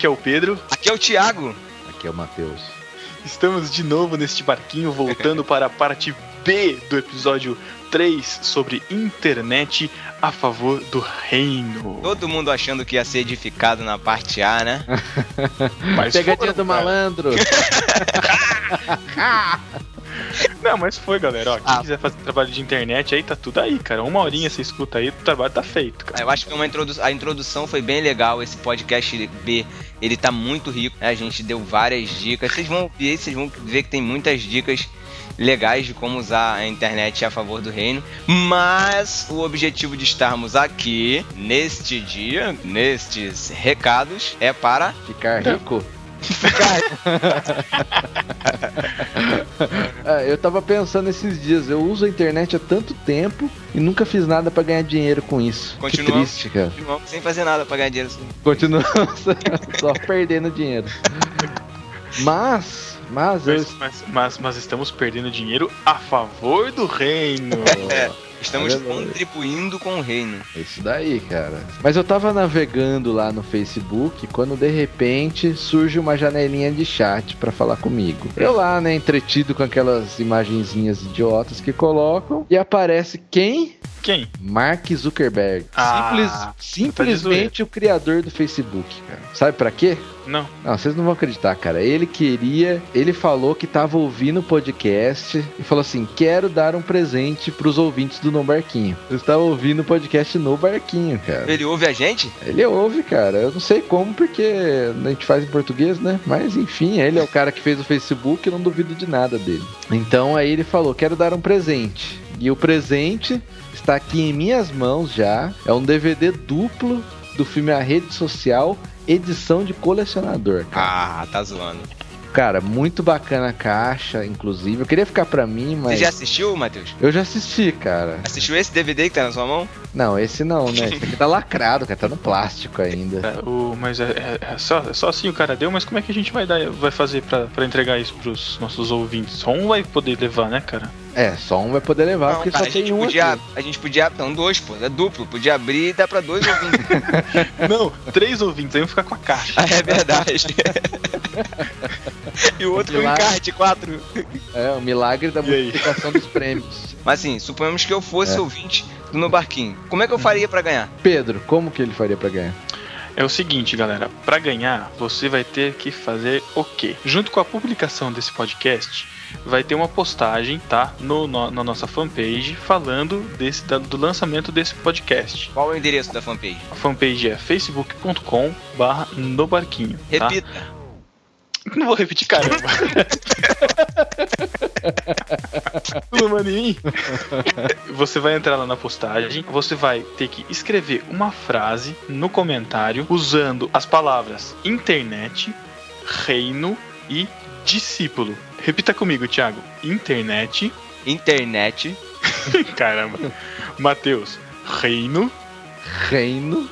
Aqui é o Pedro. Aqui é o Thiago. Aqui é o Matheus. Estamos de novo neste barquinho, voltando para a parte B do episódio 3 sobre internet a favor do reino. Todo mundo achando que ia ser edificado na parte A, né? Mas Pegadinha do malandro. Não, mas foi, galera. Ó, quem ah. quiser fazer trabalho de internet aí, tá tudo aí, cara. Uma horinha você escuta aí, o trabalho tá feito, cara. Eu acho que uma introdu a introdução foi bem legal. Esse podcast B, ele tá muito rico. Né? A gente deu várias dicas. Vocês vão ver, vocês vão ver que tem muitas dicas legais de como usar a internet a favor do reino, mas o objetivo de estarmos aqui neste dia, nestes recados, é para ficar rico. é, eu tava pensando esses dias, eu uso a internet há tanto tempo e nunca fiz nada para ganhar dinheiro com isso. Continuamos, que triste, cara. Continuamos sem fazer nada pra ganhar dinheiro. Continuamos só perdendo dinheiro. Mas, mas, mas, mas, mas, mas, estamos perdendo dinheiro a favor do reino. é. Estamos contribuindo com o reino. Isso daí, cara. Mas eu tava navegando lá no Facebook quando de repente surge uma janelinha de chat para falar comigo. Eu lá, né, entretido com aquelas imagenzinhas idiotas que colocam e aparece quem? Quem? Mark Zuckerberg. Ah, Simples, tá simplesmente o criador do Facebook, cara. Sabe para quê? Não. Não, vocês não vão acreditar, cara. Ele queria, ele falou que tava ouvindo o podcast e falou assim: "Quero dar um presente pros ouvintes do No Barquinho". Eu estava ouvindo o podcast no Barquinho, cara. Ele ouve a gente? Ele ouve, cara. Eu não sei como porque a gente faz em português, né? Mas enfim, ele é o cara que fez o Facebook, eu não duvido de nada dele. Então aí ele falou: "Quero dar um presente". E o presente está aqui em minhas mãos já. É um DVD duplo do filme A Rede Social, edição de colecionador. Cara. Ah, tá zoando. Cara, muito bacana a caixa, inclusive. Eu queria ficar pra mim, mas. Você já assistiu, Matheus? Eu já assisti, cara. Assistiu esse DVD que tá na sua mão? Não, esse não, né? Esse aqui tá lacrado, cara. Tá no plástico ainda. É, o, mas é, é, é, só, é só assim o cara deu, mas como é que a gente vai, dar, vai fazer pra, pra entregar isso pros nossos ouvintes? Só um vai poder levar, né, cara? É, só um vai poder levar, não, porque cara, só tem um podia, aqui. A gente podia. Não, dois, pô. É duplo. Podia abrir e dar pra dois ouvintes. não, três ouvintes, aí vão ficar com a caixa. Ah, é verdade. e o outro milagre... com encarte, quatro. É, o milagre da multiplicação dos prêmios. Mas assim, suponhamos que eu fosse é. ouvinte do No Barquinho. Como é que eu faria para ganhar? Pedro, como que ele faria para ganhar? É o seguinte, galera, para ganhar, você vai ter que fazer o quê? Junto com a publicação desse podcast, vai ter uma postagem, tá? No, no, na nossa fanpage falando desse, da, do lançamento desse podcast. Qual é o endereço da fanpage? A fanpage é facebook.com barra no barquinho. Tá? Repita. Não vou repetir, caramba. Tudo maninho. Você vai entrar lá na postagem, você vai ter que escrever uma frase no comentário usando as palavras internet, reino e discípulo. Repita comigo, Thiago. Internet. Internet. Caramba. Matheus. Reino. Reino.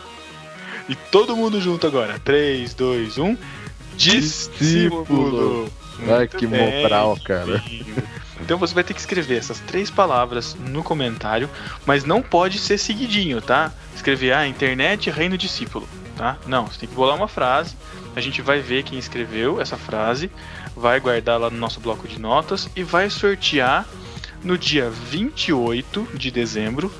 E todo mundo junto agora. 3, 2, 1 discípulo. Ai, que moral, cara. Então você vai ter que escrever essas três palavras no comentário, mas não pode ser seguidinho, tá? Escrever a ah, internet reino discípulo, tá? Não, você tem que bolar uma frase. A gente vai ver quem escreveu essa frase, vai guardar lá no nosso bloco de notas e vai sortear no dia 28 de dezembro.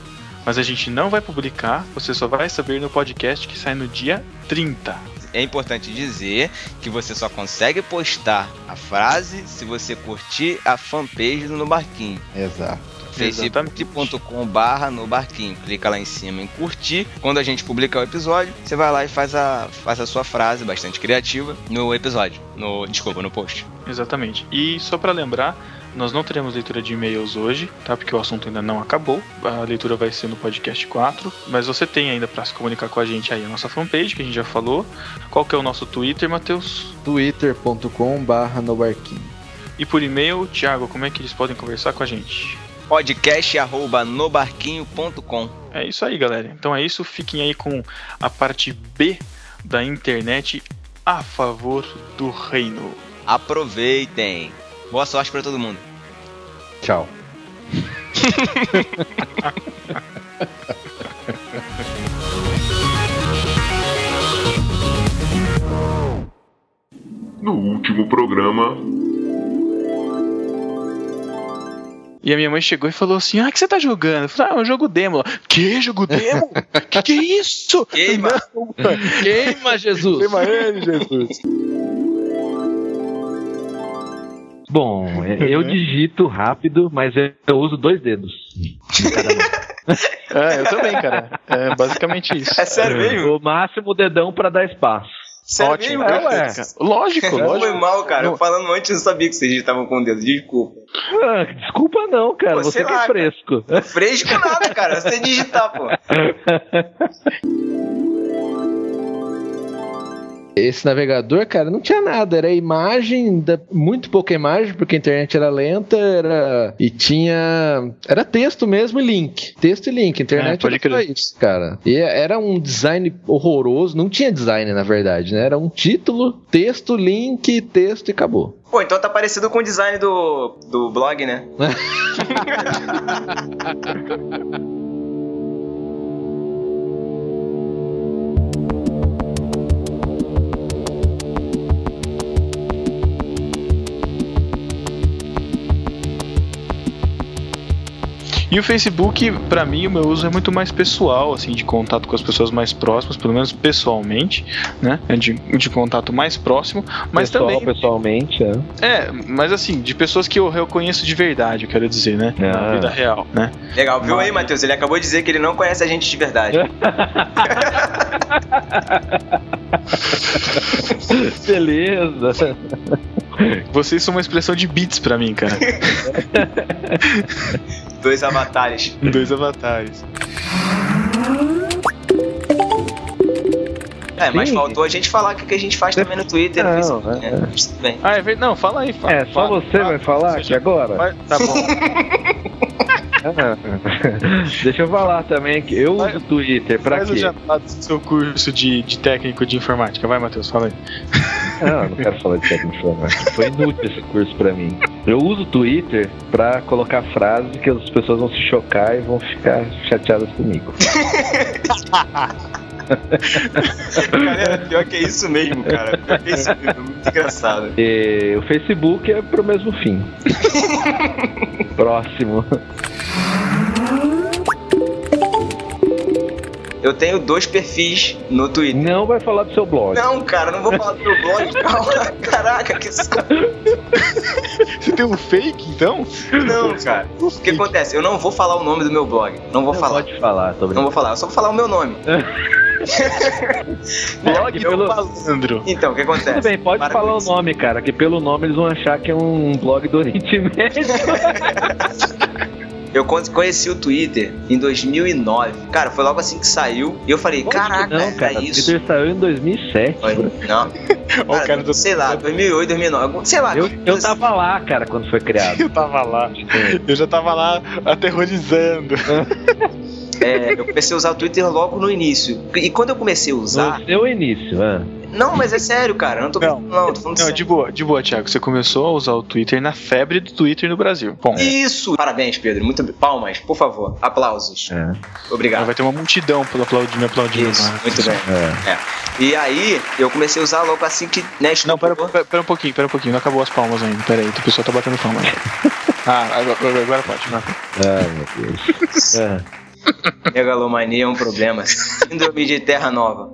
Mas a gente não vai publicar, você só vai saber no podcast que sai no dia 30 é importante dizer que você só consegue postar a frase se você curtir a fanpage do No Barquinho. Exato facebook.com barra no barquinho. Clica lá em cima em curtir. Quando a gente publicar o episódio, você vai lá e faz a, faz a sua frase bastante criativa no episódio. No, desculpa, no post. Exatamente. E só para lembrar, nós não teremos leitura de e-mails hoje, tá? Porque o assunto ainda não acabou. A leitura vai ser no podcast 4. Mas você tem ainda para se comunicar com a gente aí a nossa fanpage, que a gente já falou. Qual que é o nosso Twitter, Matheus? twitter.com barra no barquinho. E por e-mail, Thiago, como é que eles podem conversar com a gente? Podcast arroba nobarquinho.com. É isso aí, galera. Então é isso. Fiquem aí com a parte B da internet a favor do reino. Aproveitem. Boa sorte para todo mundo. Tchau. No último programa, E a minha mãe chegou e falou assim: Ah, o que você tá jogando? Eu falei, ah, é um jogo demo. Que jogo demo? que que é isso? Queima. Não. Queima, Jesus! Queima ele, Jesus. Bom, é, eu digito rápido, mas eu, eu uso dois dedos. É, eu também, cara. É basicamente isso. É sério mesmo? O máximo dedão pra dar espaço. Sério Ótimo, mesmo, é, cara? ué. Lógico, Foi lógico. mal, cara. Não. Falando antes, eu não sabia que vocês digitavam com o dedo. Desculpa. Ah, desculpa não, cara. Pô, Você que lá, é fresco. Fresco nada, cara. Você digitar, pô. Esse navegador, cara, não tinha nada. Era imagem, da- muito pouca imagem, porque a internet era lenta, era. E tinha. Era texto mesmo e link. Texto e link. Internet É, pode era só crer. isso, cara. E era um design horroroso. Não tinha design, na verdade, né? Era um título, texto, link, texto e acabou. Pô, então tá parecido com o design do, do blog, né? E o Facebook, pra mim, o meu uso é muito mais pessoal, assim, de contato com as pessoas mais próximas, pelo menos pessoalmente, né? É De, de contato mais próximo, mas Pessoal, também. pessoalmente, é. É, mas assim, de pessoas que eu reconheço de verdade, eu quero dizer, né? Na Ah. vida real, né? Legal, viu aí, Matheus? Ele acabou de dizer que ele não conhece a gente de verdade. Beleza. Vocês são uma expressão de bits pra mim, cara. Dois avatares. Dois avatares. É, mas Sim. faltou a gente falar o que a gente faz também no Twitter, no Não, Facebook. é. né? Tudo bem. Ah, é. Não, fala aí. Fala, É, só fala, você fala. vai falar aqui agora? Vai- Tá bom. Deixa eu falar também que eu Vai- uso o Twitter pra Faz o quê? jantado do seu curso de, de técnico de informática. Vai, Matheus, fala aí. Não, eu não quero falar de técnica de informática. Foi inútil esse curso pra mim. Eu uso o Twitter pra colocar frases que as pessoas vão se chocar e vão ficar chateadas comigo. Galera, pior que é isso mesmo, cara. Pior que é isso mesmo. Muito engraçado. E o Facebook é pro mesmo fim. Próximo. Eu tenho dois perfis no Twitter. Não vai falar do seu blog. Não, cara, não vou falar do meu blog, calma. Caraca, que. Você tem um fake, então? Não, cara. O que acontece? Eu não vou falar o nome do meu blog. Não vou Não falar. pode falar, tô Não vou falar, eu só vou falar o meu nome. Blog do pelo- malandro. Então, o que acontece? Tudo bem, pode Para falar o nome, cara, que pelo nome eles vão achar que é um blog do Oriente Médio. Eu con- conheci o Twitter em 2009. Cara, foi logo assim que saiu. E eu falei, caraca, não, era cara, o isso. Twitter saiu em 2007. Foi. Não. O cara do- sei lá, 2008, 2009. algum- Sei lá. Eu, eu assim. tava lá, cara, quando foi criado. Eu tava lá. Eu já tava lá aterrorizando. É, eu comecei a usar o Twitter logo no início. E quando eu comecei a usar. No seu início, ah. Não, mas é sério, cara. eu Não tô Não. não, tô falando Não, sério. de boa, de boa, Thiago. Você começou a usar o Twitter na febre do Twitter no Brasil. Bom, Isso! Parabéns, Pedro. Muito palmas, por favor. Aplausos. É, Obrigado. vai ter uma multidão pelo aplaudir, me aplaudindo. Isso, lá. muito bem. é. É. E aí, eu comecei a usar logo assim que, né, Não, pera, pera, pera um pouquinho, pera um pouquinho. Não acabou as palmas ainda. Pera aí, o pessoal tá batendo palma. ah, agora, agora- pode. Agora pode. Ai, meu Deus. É. Megalomania é um problema. Síndrome de Terra Nova.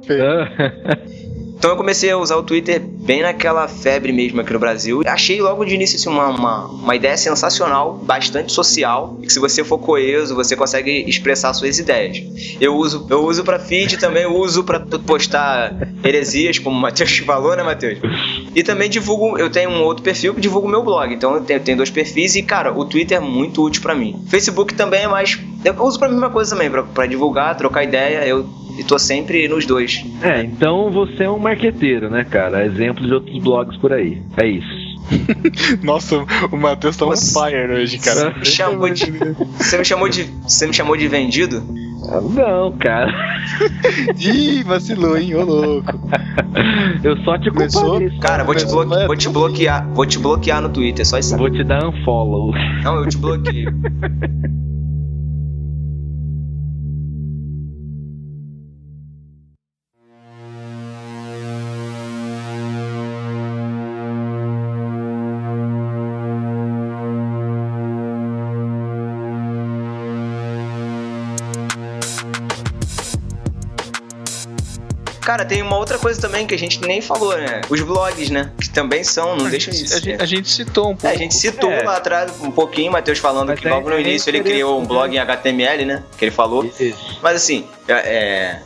Então eu comecei a usar o Twitter bem naquela febre mesmo aqui no Brasil. Achei logo de início assim, uma, uma, uma ideia sensacional, bastante social, que se você for coeso, você consegue expressar suas ideias. Eu uso, eu uso para feed também, uso para postar heresias, como o Matheus falou, né, Matheus? E também divulgo, eu tenho um outro perfil que divulgo meu blog. Então eu tenho, tenho dois perfis e, cara, o Twitter é muito útil para mim. Facebook também é mais. Eu uso pra mesma coisa também, para divulgar, trocar ideia. Eu e tô sempre nos dois. É, então você é um marqueteiro, né, cara? Exemplo de outros blogs por aí. É isso. Nossa, o Matheus tá on fire hoje, cara. Você me chamou de, você me chamou de, você me chamou de vendido? Não, cara. Ih, vacilou, hein, ô louco. Eu só te Começou? Cara, vou te, bloque- vou te bloquear, vou te bloquear no Twitter, só isso. Vou te dar unfollow. Não, eu te bloqueio. Cara, tem uma outra coisa também que a gente nem falou, né? Os blogs, né? Que também são, não deixam de A ser. gente, a gente citou um É, pouco. a gente citou É. lá atrás um pouquinho, o Matheus falando Mas que é- logo no é início ele criou um blog em HTML, né? Que ele falou. Isso. Mas assim, é, é,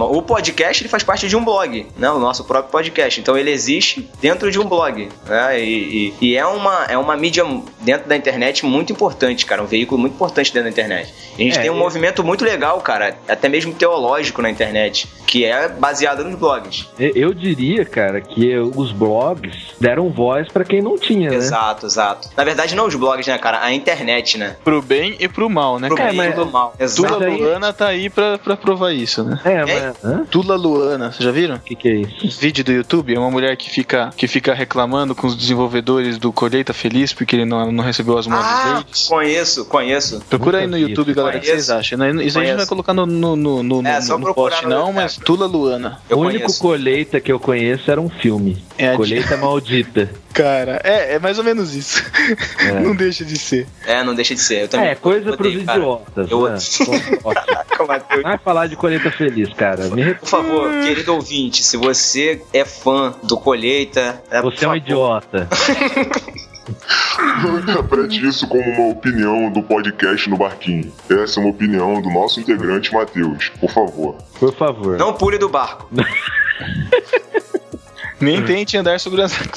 o podcast ele faz parte de um blog, né? O nosso próprio podcast. Então ele existe dentro de um blog. Né? E, e- e é, uma, é uma mídia dentro da internet muito importante, cara. Um veículo muito importante dentro da internet. E a gente É, tem um e- movimento muito legal, cara, até mesmo teológico na internet, que é baseado nos blogs. Eu- diria, cara, que os blogs deram voz pra quem não tinha, né? Exato, exato. Na verdade, não os blogs, né, cara? A internet, né? Pro bem e pro mal, né, Pro cara? bem e mas- pro mal. Tula Exato. Aí- Luana tá aí pra, pra provar isso, né? É, É? mas. Hã? Tula Luana, vocês já viram? O que, que é isso? Vídeo do YouTube, é uma mulher que fica, que fica reclamando com os desenvolvedores do Colheita Feliz porque ele não, não recebeu as moedas Ah, verdes. conheço, conheço. Procura aí nunca no YouTube, galera, o que vocês Conheço. acham? Não, Isso a gente não vai Conheço. colocar no, no, no, no, É, no procurar post, no- não, é. mas Tula Luana. Eu o único conheço. colheita que eu conheço era um filme. É, Colheita Maldita. Cara, é, é mais ou menos isso. É. Não deixa de ser. É, não deixa de ser. Eu também É, coisa pros odeio, cara. idiotas. Eu né? Caraca, Matheus. Vai falar de colheita feliz, cara. Me Por favor, querido ouvinte, se você é fã do Colheita, é, Você é um favor, idiota. Não interprete isso como uma opinião do podcast no Barquinho. Essa é uma opinião do nosso integrante Matheus. Por favor. Por favor. Não pule do barco. Nem tente andar sobre as águas.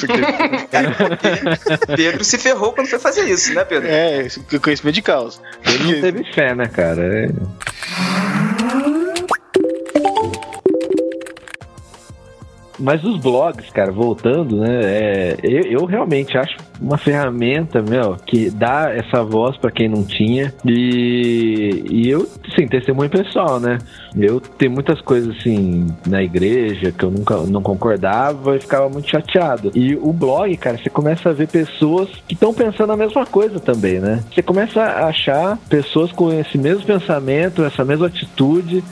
Pedro se ferrou quando foi fazer isso, né, Pedro? É, é conhecimento de causa. Ele não teve fé, né, cara? É. Mas os blogs, cara, voltando, né? é, eu, eu realmente acho uma ferramenta, meu, que dá essa voz pra quem não tinha. E, e eu, assim, testemunho pessoal, né? Eu tenho muitas coisas assim na igreja que eu nunca não concordava e ficava muito chateado. E o blog, cara, você começa a ver pessoas que estão pensando a mesma coisa também, né? Você começa a achar pessoas com esse mesmo pensamento, essa mesma atitude.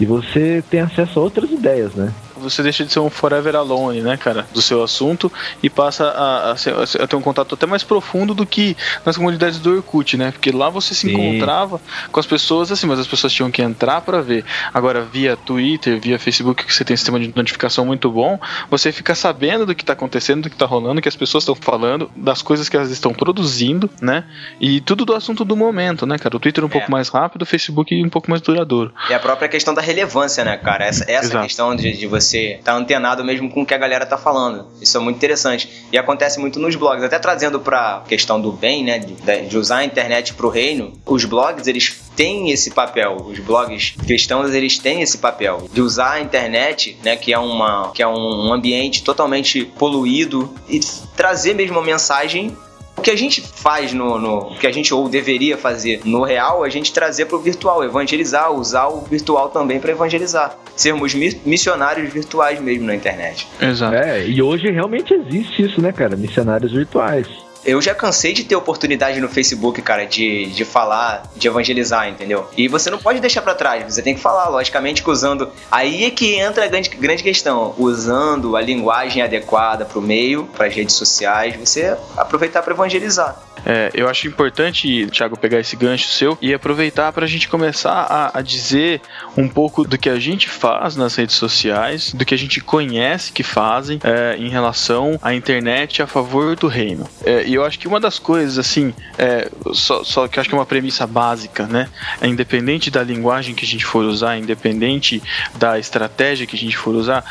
E você tem acesso a outras ideias, né? Você deixa de ser um forever alone, né, cara, do seu assunto e passa a, a, ser- a ter um contato até mais profundo do que nas comunidades do Orkut, né? Porque lá você se Sim. encontrava com as pessoas assim, mas as pessoas tinham que entrar pra ver. Agora, via Twitter, via Facebook, que você tem um sistema de notificação muito bom, você fica sabendo do que tá acontecendo, do que tá rolando, do que as pessoas estão falando, das coisas que elas estão produzindo, né? E tudo do assunto do momento, né, cara? O Twitter um pouco mais rápido, o Facebook um pouco mais duradouro. E a própria questão da relevância, né, cara? Essa, essa questão de, de você estar antenado mesmo com o que a galera tá falando. Isso é muito interessante. E acontece muito nos blogs. Até trazendo pra questão do bem, né? De, de usar a internet pro reino, os blogs, eles têm esse papel. Os blogs cristãos, eles têm esse papel. De usar a internet, né? Que é, uma, que é um ambiente totalmente poluído e trazer mesmo uma mensagem o que a gente faz no, no o que a gente ou deveria fazer no real, a gente trazer pro virtual, evangelizar, usar o virtual também para evangelizar, sermos mi- missionários virtuais mesmo na internet. Exato. É, e hoje realmente existe isso, né, cara? Missionários virtuais. Eu já cansei de ter oportunidade no Facebook, cara, de, de falar, de evangelizar, entendeu? E você não pode deixar para trás, você tem que falar, logicamente que usando. Aí é que entra a grande, grande questão, usando a linguagem adequada para o meio, para as redes sociais, você aproveitar para evangelizar. É, eu acho importante, Thiago, pegar esse gancho seu e aproveitar para a gente começar a, a, dizer um pouco do que a gente faz nas redes sociais, do que a gente conhece que fazem é, em relação à internet a favor do reino. É, e eu acho que uma das coisas, assim, é, só, só, que eu acho que é uma premissa básica, né? É independente da linguagem que a gente for usar, independente da estratégia que a gente for usar,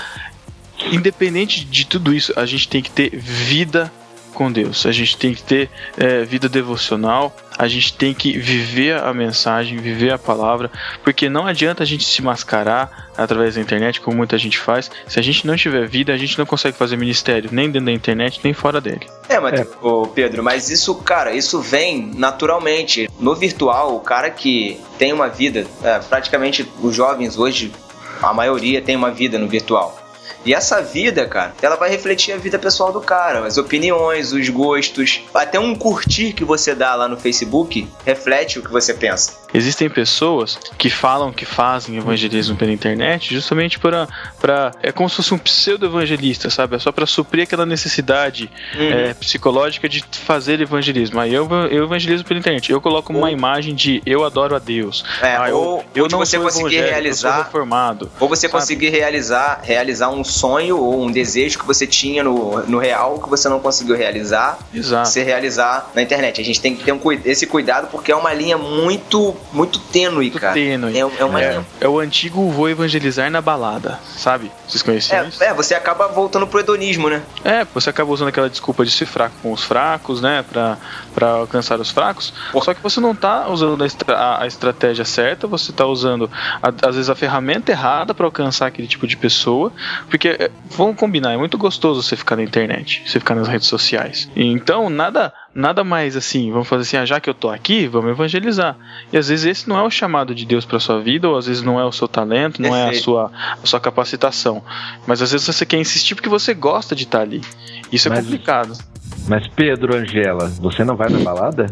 independente de tudo isso, a gente tem que ter vida com Deus. A gente tem que ter é, vida devocional, a gente tem que viver a mensagem, viver a palavra, porque não adianta a gente se mascarar através da internet, como muita gente faz. Se a gente não tiver vida, a gente não consegue fazer ministério, nem dentro da internet, nem fora dele. É, mas, é. Ô, Pedro, mas isso, cara, isso vem naturalmente. No virtual, o cara que tem uma vida, é, praticamente os jovens hoje, a maioria tem uma vida no virtual. E essa vida, cara, ela vai refletir a vida pessoal do cara, as opiniões, os gostos, até um curtir que você dá lá no Facebook reflete o que você pensa. Existem pessoas que falam que fazem evangelismo pela internet justamente para para é como se fosse um pseudo evangelista, sabe? É só para suprir aquela necessidade uhum. é, psicológica de fazer evangelismo. Aí eu, eu evangelizo pela internet. Eu coloco uma imagem de eu adoro a Deus. É, ah, ou, eu, eu não você conseguir realizar. Ou você sabe? conseguir realizar realizar um sonho ou um desejo que você tinha no, no real que você não conseguiu realizar, Exato. se realizar na internet. A gente tem que ter um, esse cuidado porque é uma linha muito muito tênue, muito cara. Tênue. É, é, uma é, é o antigo vou evangelizar na balada, sabe? Vocês conheciam é, isso? É, você acaba voltando pro hedonismo, né? É, você acaba usando aquela desculpa de ser fraco com os fracos, né? Pra, pra alcançar os fracos. Só que você não tá usando a, estra a estratégia certa, você tá usando, a, às vezes, a ferramenta errada para alcançar aquele tipo de pessoa. Porque, é, vamos combinar, é muito gostoso você ficar na internet, você ficar nas redes sociais. Então, nada nada mais assim, vamos fazer assim, ah, já que eu tô aqui, vamos evangelizar. E às vezes esse não é o chamado de Deus para sua vida, ou às vezes não é o seu talento, não é a sua, a sua capacitação. Mas às vezes você quer insistir porque você gosta de estar tá ali. Isso é mas, complicado. Mas Pedro, Angela, você não vai na balada?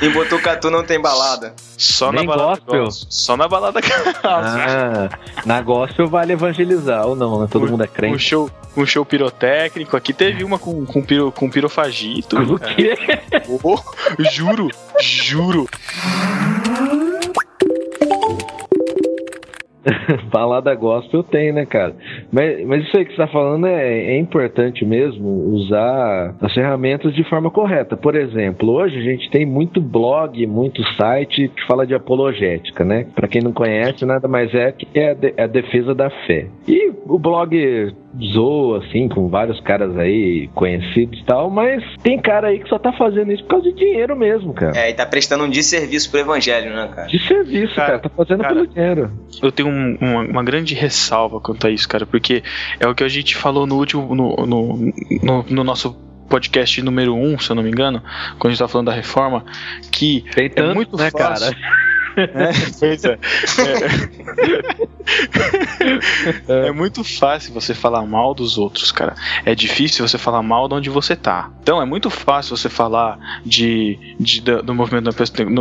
Em Botucatu não tem balada. Só Nem na balada gospel. Só na balada ah, Na gospel vale evangelizar ou não, né? Todo um, mundo é crente. Um show, um show pirotécnico. Aqui teve uma com, com, piro, com pirofagito. O quê? Oh, juro, juro. Balada gospel tem, né, cara? Mas, mas isso aí que você tá falando é, é importante mesmo usar as ferramentas de forma correta. Por exemplo, hoje a gente tem muito blog, muito site que fala de apologética, né? Para quem não conhece, nada mais é que é a, de, é a defesa da fé. E o blog zoa, assim, com vários caras aí conhecidos e tal, mas tem cara aí que só tá fazendo isso por causa de dinheiro mesmo, cara. É, e tá prestando um desserviço pro evangelho, né, cara? Desserviço, cara, cara tá fazendo cara, pelo dinheiro. Eu tenho um, uma, uma, grande ressalva quanto a isso, cara, porque é o que a gente falou no último, no, no, no, no nosso podcast número 1, um, se eu não me engano, quando a gente tá falando da reforma, que Tem tanto, é muito né, fácil. cara? É, pois é. É. é. muito fácil você falar mal dos outros, cara. É difícil você falar mal de onde você tá. Então é muito fácil você falar de, de do movimento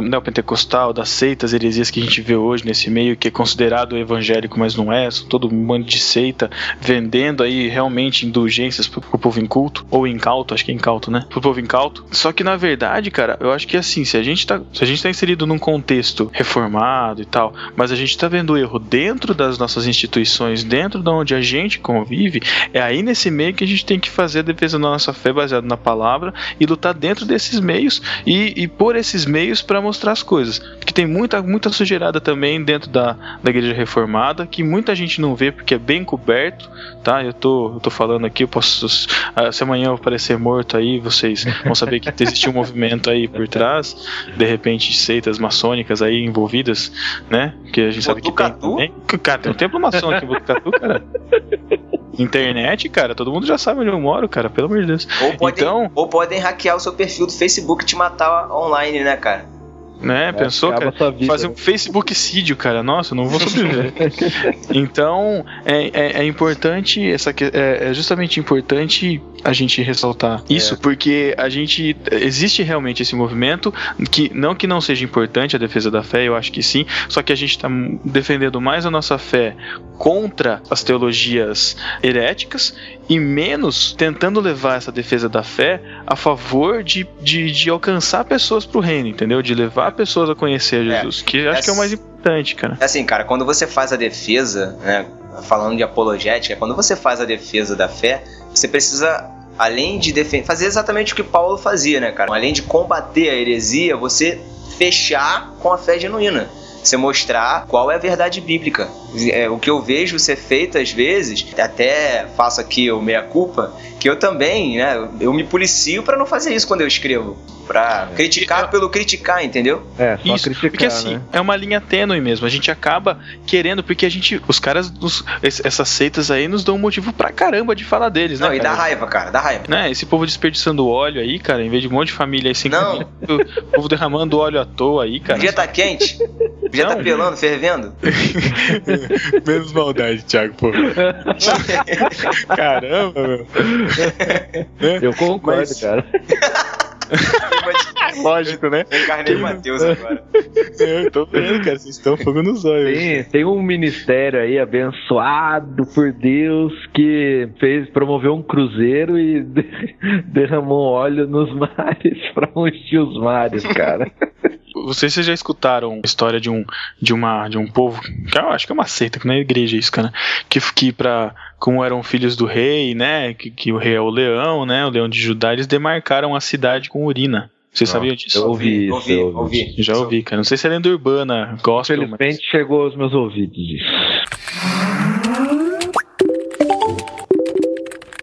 neopentecostal, das seitas, heresias que a gente vê hoje nesse meio, que é considerado evangélico, mas não é. Todo um de seita vendendo aí realmente indulgências pro, pro povo inculto, ou incauto, acho que é incauto, né? Pro povo incauto. Só que na verdade, cara, eu acho que assim, se a gente tá, se a gente tá inserido num contexto reformado e tal, mas a gente está vendo o erro dentro das nossas instituições, dentro de onde a gente convive, é aí nesse meio que a gente tem que fazer a defesa da nossa fé baseada na palavra e lutar dentro desses meios e, e por esses meios para mostrar as coisas. Porque tem muita, muita sujeirada também dentro da, da igreja reformada que muita gente não vê porque é bem coberto, tá? Eu tô, eu tô falando aqui, eu posso. Ah, se amanhã eu aparecer morto aí, vocês vão saber que existe um movimento aí por trás, de repente seitas maçônicas aí envolvidas, né? Que a gente sabe que tem também. Cara, tem um templo maçom aqui em Botucatu, cara. Internet, cara, todo mundo já sabe onde eu moro, cara, pelo amor de Deus. Ou podem, então, ou podem hackear o seu perfil do Facebook e te matar online, né, cara? Né? Pensou, acaba cara? vida, Fazer um né? Facebook sídio, cara. Nossa, eu não vou sobreviver. então, é, é, é importante, essa, é, é justamente importante a gente ressaltar isso, porque a gente. Existe realmente esse movimento, que não que não seja importante a defesa da fé, eu acho que sim, só que a gente está defendendo mais a nossa fé contra as teologias heréticas e menos tentando levar essa defesa da fé a favor de, de, de alcançar pessoas pro reino, entendeu? De levar pessoas a conhecer É. Jesus, que eu acho que é o mais importante, cara. Assim, cara, quando você faz a defesa, né, falando de apologética, quando você faz a defesa da fé, você precisa, além de defender, fazer exatamente o que Paulo fazia, né, cara? Além de combater a heresia, você fechar com a fé genuína. Você mostrar qual é a verdade bíblica. É, o que eu vejo ser feito às vezes, até faço aqui o meia-culpa, que eu também, né, eu me policio pra não fazer isso quando eu escrevo. Pra criticar pelo criticar, entendeu? É, só Isso, criticar, porque assim, né? é uma linha tênue mesmo. A gente acaba querendo, porque a gente, os caras, nos- es- essas seitas aí nos dão um motivo pra caramba de falar deles, né? Não, e dá cara? raiva, cara, dá raiva. Né? Esse povo desperdiçando óleo aí, cara, em vez de um monte de família aí sem Não. comida, o povo derramando óleo à toa aí, O cara. dia tá quente, o dia tá Não. pelando, fervendo. Menos maldade, Thiago, pô. Caramba, meu. Eu concordo, Mas- cara. Lógico, né? Encarnei o Matheus agora. Eu tô vendo, cara, vocês estão fogo nos olhos. Tem, tem um ministério aí abençoado por Deus que fez promoveu um cruzeiro e de- derramou óleo nos mares pra ungir os mares, cara. Vocês já escutaram a história de um de uma de um povo que eu acho que é uma seita que não é igreja isso, cara, que que para como eram filhos do rei, né, que, que o rei é o leão, né, o leão de Judá, eles demarcaram a cidade com urina. Vocês sabiam disso? Eu ouvi isso. ouvi, eu ouvi. Já ouvi, cara. Não sei se é lenda urbana, gospel, mas... Infelizmente chegou aos meus ouvidos isso.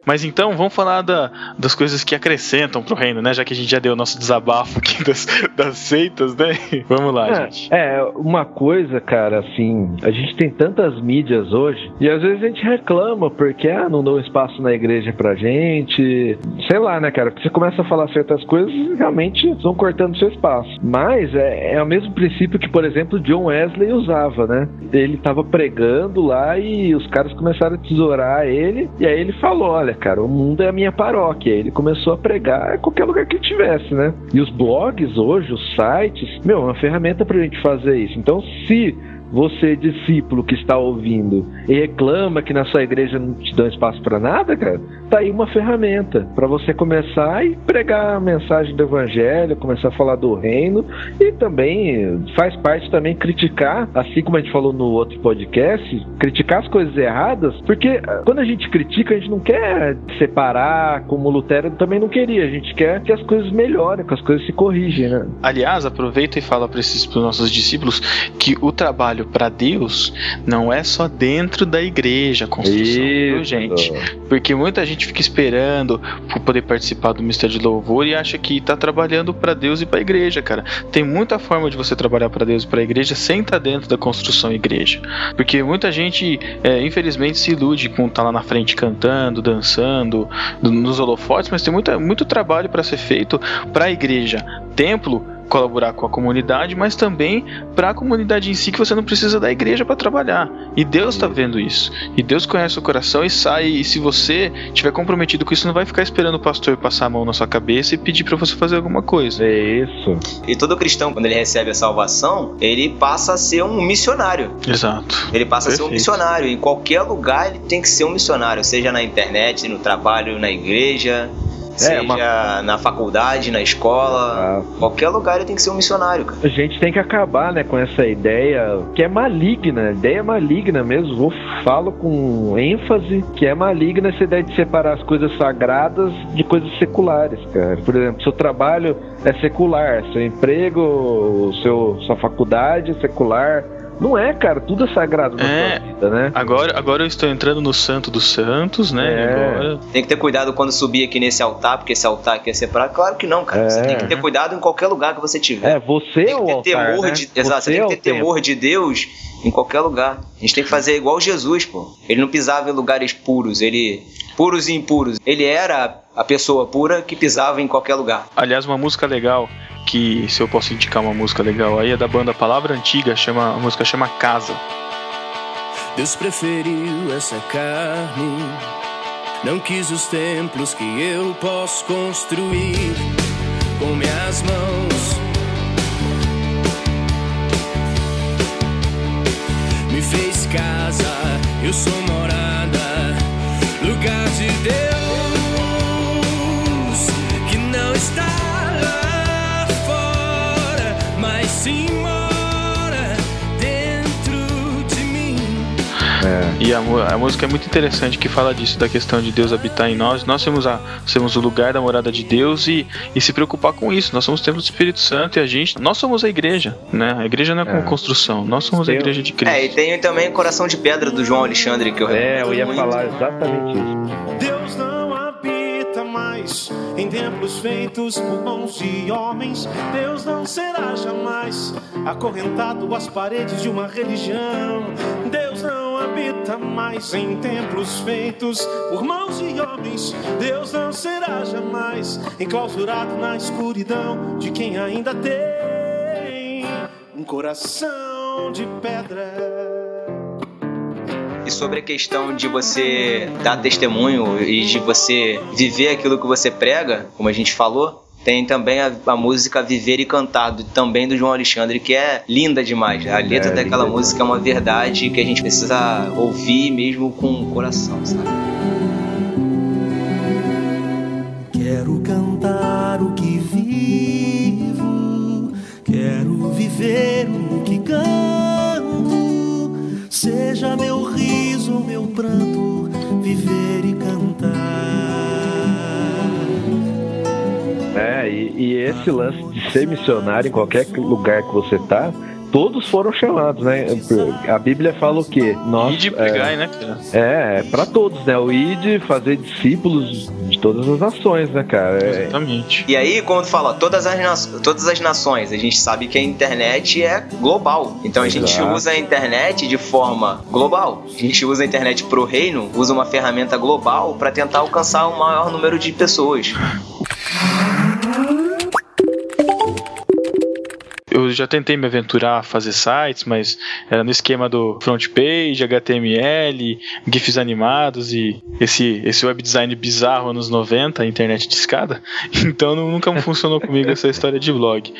Mas então, vamos falar da- das coisas que acrescentam pro reino, né? Já que a gente já deu o nosso desabafo aqui das, das seitas, né? Vamos lá, gente. É, é, uma coisa, cara, assim, a gente tem tantas mídias hoje e às vezes a gente reclama porque ah, não dão espaço na igreja pra gente. Sei lá, né, cara? Porque você começa a falar certas coisas e realmente vão cortando seu espaço. Mas é, é o mesmo princípio que, por exemplo, John Wesley usava, né? Ele tava pregando lá e os caras começaram a tesourar ele e aí ele falou: olha, cara, o mundo é a minha paróquia. Ele começou a pregar em qualquer lugar que ele tivesse, né? E os blogs hoje, os sites, meu, é uma ferramenta pra gente fazer isso. Então, se você, discípulo que está ouvindo, e reclama que na sua igreja não te dão espaço pra nada, cara, tá aí uma ferramenta pra você começar e pregar a mensagem do evangelho, começar a falar do reino e também faz parte também criticar, assim como a gente falou no outro podcast, criticar as coisas erradas, porque ah, quando a gente critica, a gente não quer separar, como Lutero também não queria, a gente quer que as coisas melhorem, que as coisas se corrigem, né? Aliás, aproveita e fala para esses pros nossos discípulos que o trabalho para Deus não é só dentro da igreja, a construção, viu, gente? Porque muita gente fica esperando por poder participar do mistério de louvor e acha que tá trabalhando para Deus e para a igreja, cara. Tem muita forma de você trabalhar para Deus e para a igreja sem estar dentro da construção igreja. Porque muita gente, é, infelizmente, se ilude com estar lá na frente cantando, dançando, do- nos holofotes, mas tem muita, muito trabalho para ser feito para a igreja, templo, colaborar com a comunidade, mas também para a comunidade em si que você não precisa da igreja para trabalhar. E Deus está vendo isso. E Deus conhece o coração e sai. E se você estiver comprometido com isso, não vai ficar esperando o pastor passar a mão na sua cabeça e pedir para você fazer alguma coisa. É isso. E todo cristão, quando ele recebe a salvação, ele passa a ser um missionário. Exato. Ele passa a ser um Perfeito. missionário. Em qualquer lugar ele tem que ser um missionário, seja na internet, no trabalho, na igreja, seja uma- na faculdade, na escola. Ah, Qualquer lugar ele tem que ser um missionário, cara. A gente tem que acabar, né, com essa ideia que é maligna, ideia maligna mesmo. Vou falo com ênfase que é maligna essa ideia de separar as coisas sagradas de coisas seculares, cara. Por exemplo, seu trabalho é secular, seu emprego, seu sua faculdade é secular. Não é, cara, tudo é sagrado na É. sua vida, né? Agora, agora eu estou entrando no Santo dos Santos, né? É. Agora, Tem que ter cuidado quando subir aqui nesse altar, porque esse altar aqui é separado. Claro que não, cara. Você É. tem que ter cuidado em qualquer lugar que você tiver. É, você Tem é o que ter altar, temor né? de, exato, você tem é que ter temor de Deus em qualquer lugar. A gente tem que fazer igual Jesus, pô. Ele não pisava em lugares puros, ele puros e impuros. Ele era a pessoa pura que pisava em qualquer lugar. aliás, uma música legal que se eu posso indicar uma música legal aí é da banda Palavra Antiga, chama, a música chama Casa. Deus preferiu essa carne, não quis os templos que eu posso construir com minhas mãos. Casa, eu sou E a, a, música é muito interessante que fala disso, da questão de Deus habitar em nós. Nós somos, a, somos o lugar da morada de Deus e, e se preocupar com isso. Nós somos o templo do Espírito Santo e a gente, nós somos a igreja, né? A igreja não é como é. construção, nós somos a igreja de Cristo. É, e tem também o Coração de Pedra do João Alexandre que eu É, eu ia muito. falar exatamente isso. Deus não habita mais em templos feitos por mãos de homens. Deus não será jamais acorrentado às paredes de uma religião. Deus não habita mais em templos feitos por mãos de homens. Deus não será jamais enclausurado na escuridão de quem ainda tem um coração de pedra. E sobre a questão de você dar testemunho e de você viver aquilo que você prega, como a gente falou, tem também a, a, música Viver e Cantado, também do João Alexandre, que é linda demais. A letra é, daquela música é uma verdade que a gente precisa ouvir mesmo com o coração, sabe? Quero cantar o que vivo, quero viver o que canto, seja meu riso, meu pranto, e, esse lance de ser missionário em qualquer lugar que você tá, todos foram chamados, né? A Bíblia fala o quê? Nós, id pregai, é, né? É, é para todos, né? O id fazer discípulos de todas as nações, né, cara? É... Exatamente. E aí, quando fala todas as, todas as nações, a gente sabe que a internet é global. Então a gente Exato. usa a internet de forma global. A gente usa a internet pro reino, usa uma ferramenta global para tentar alcançar o maior número de pessoas. Eu já tentei me aventurar a fazer sites, mas era no esquema do front page, HTML, GIFs animados e esse, esse web design bizarro anos 90, internet de escada. Então nunca funcionou comigo essa história de blog.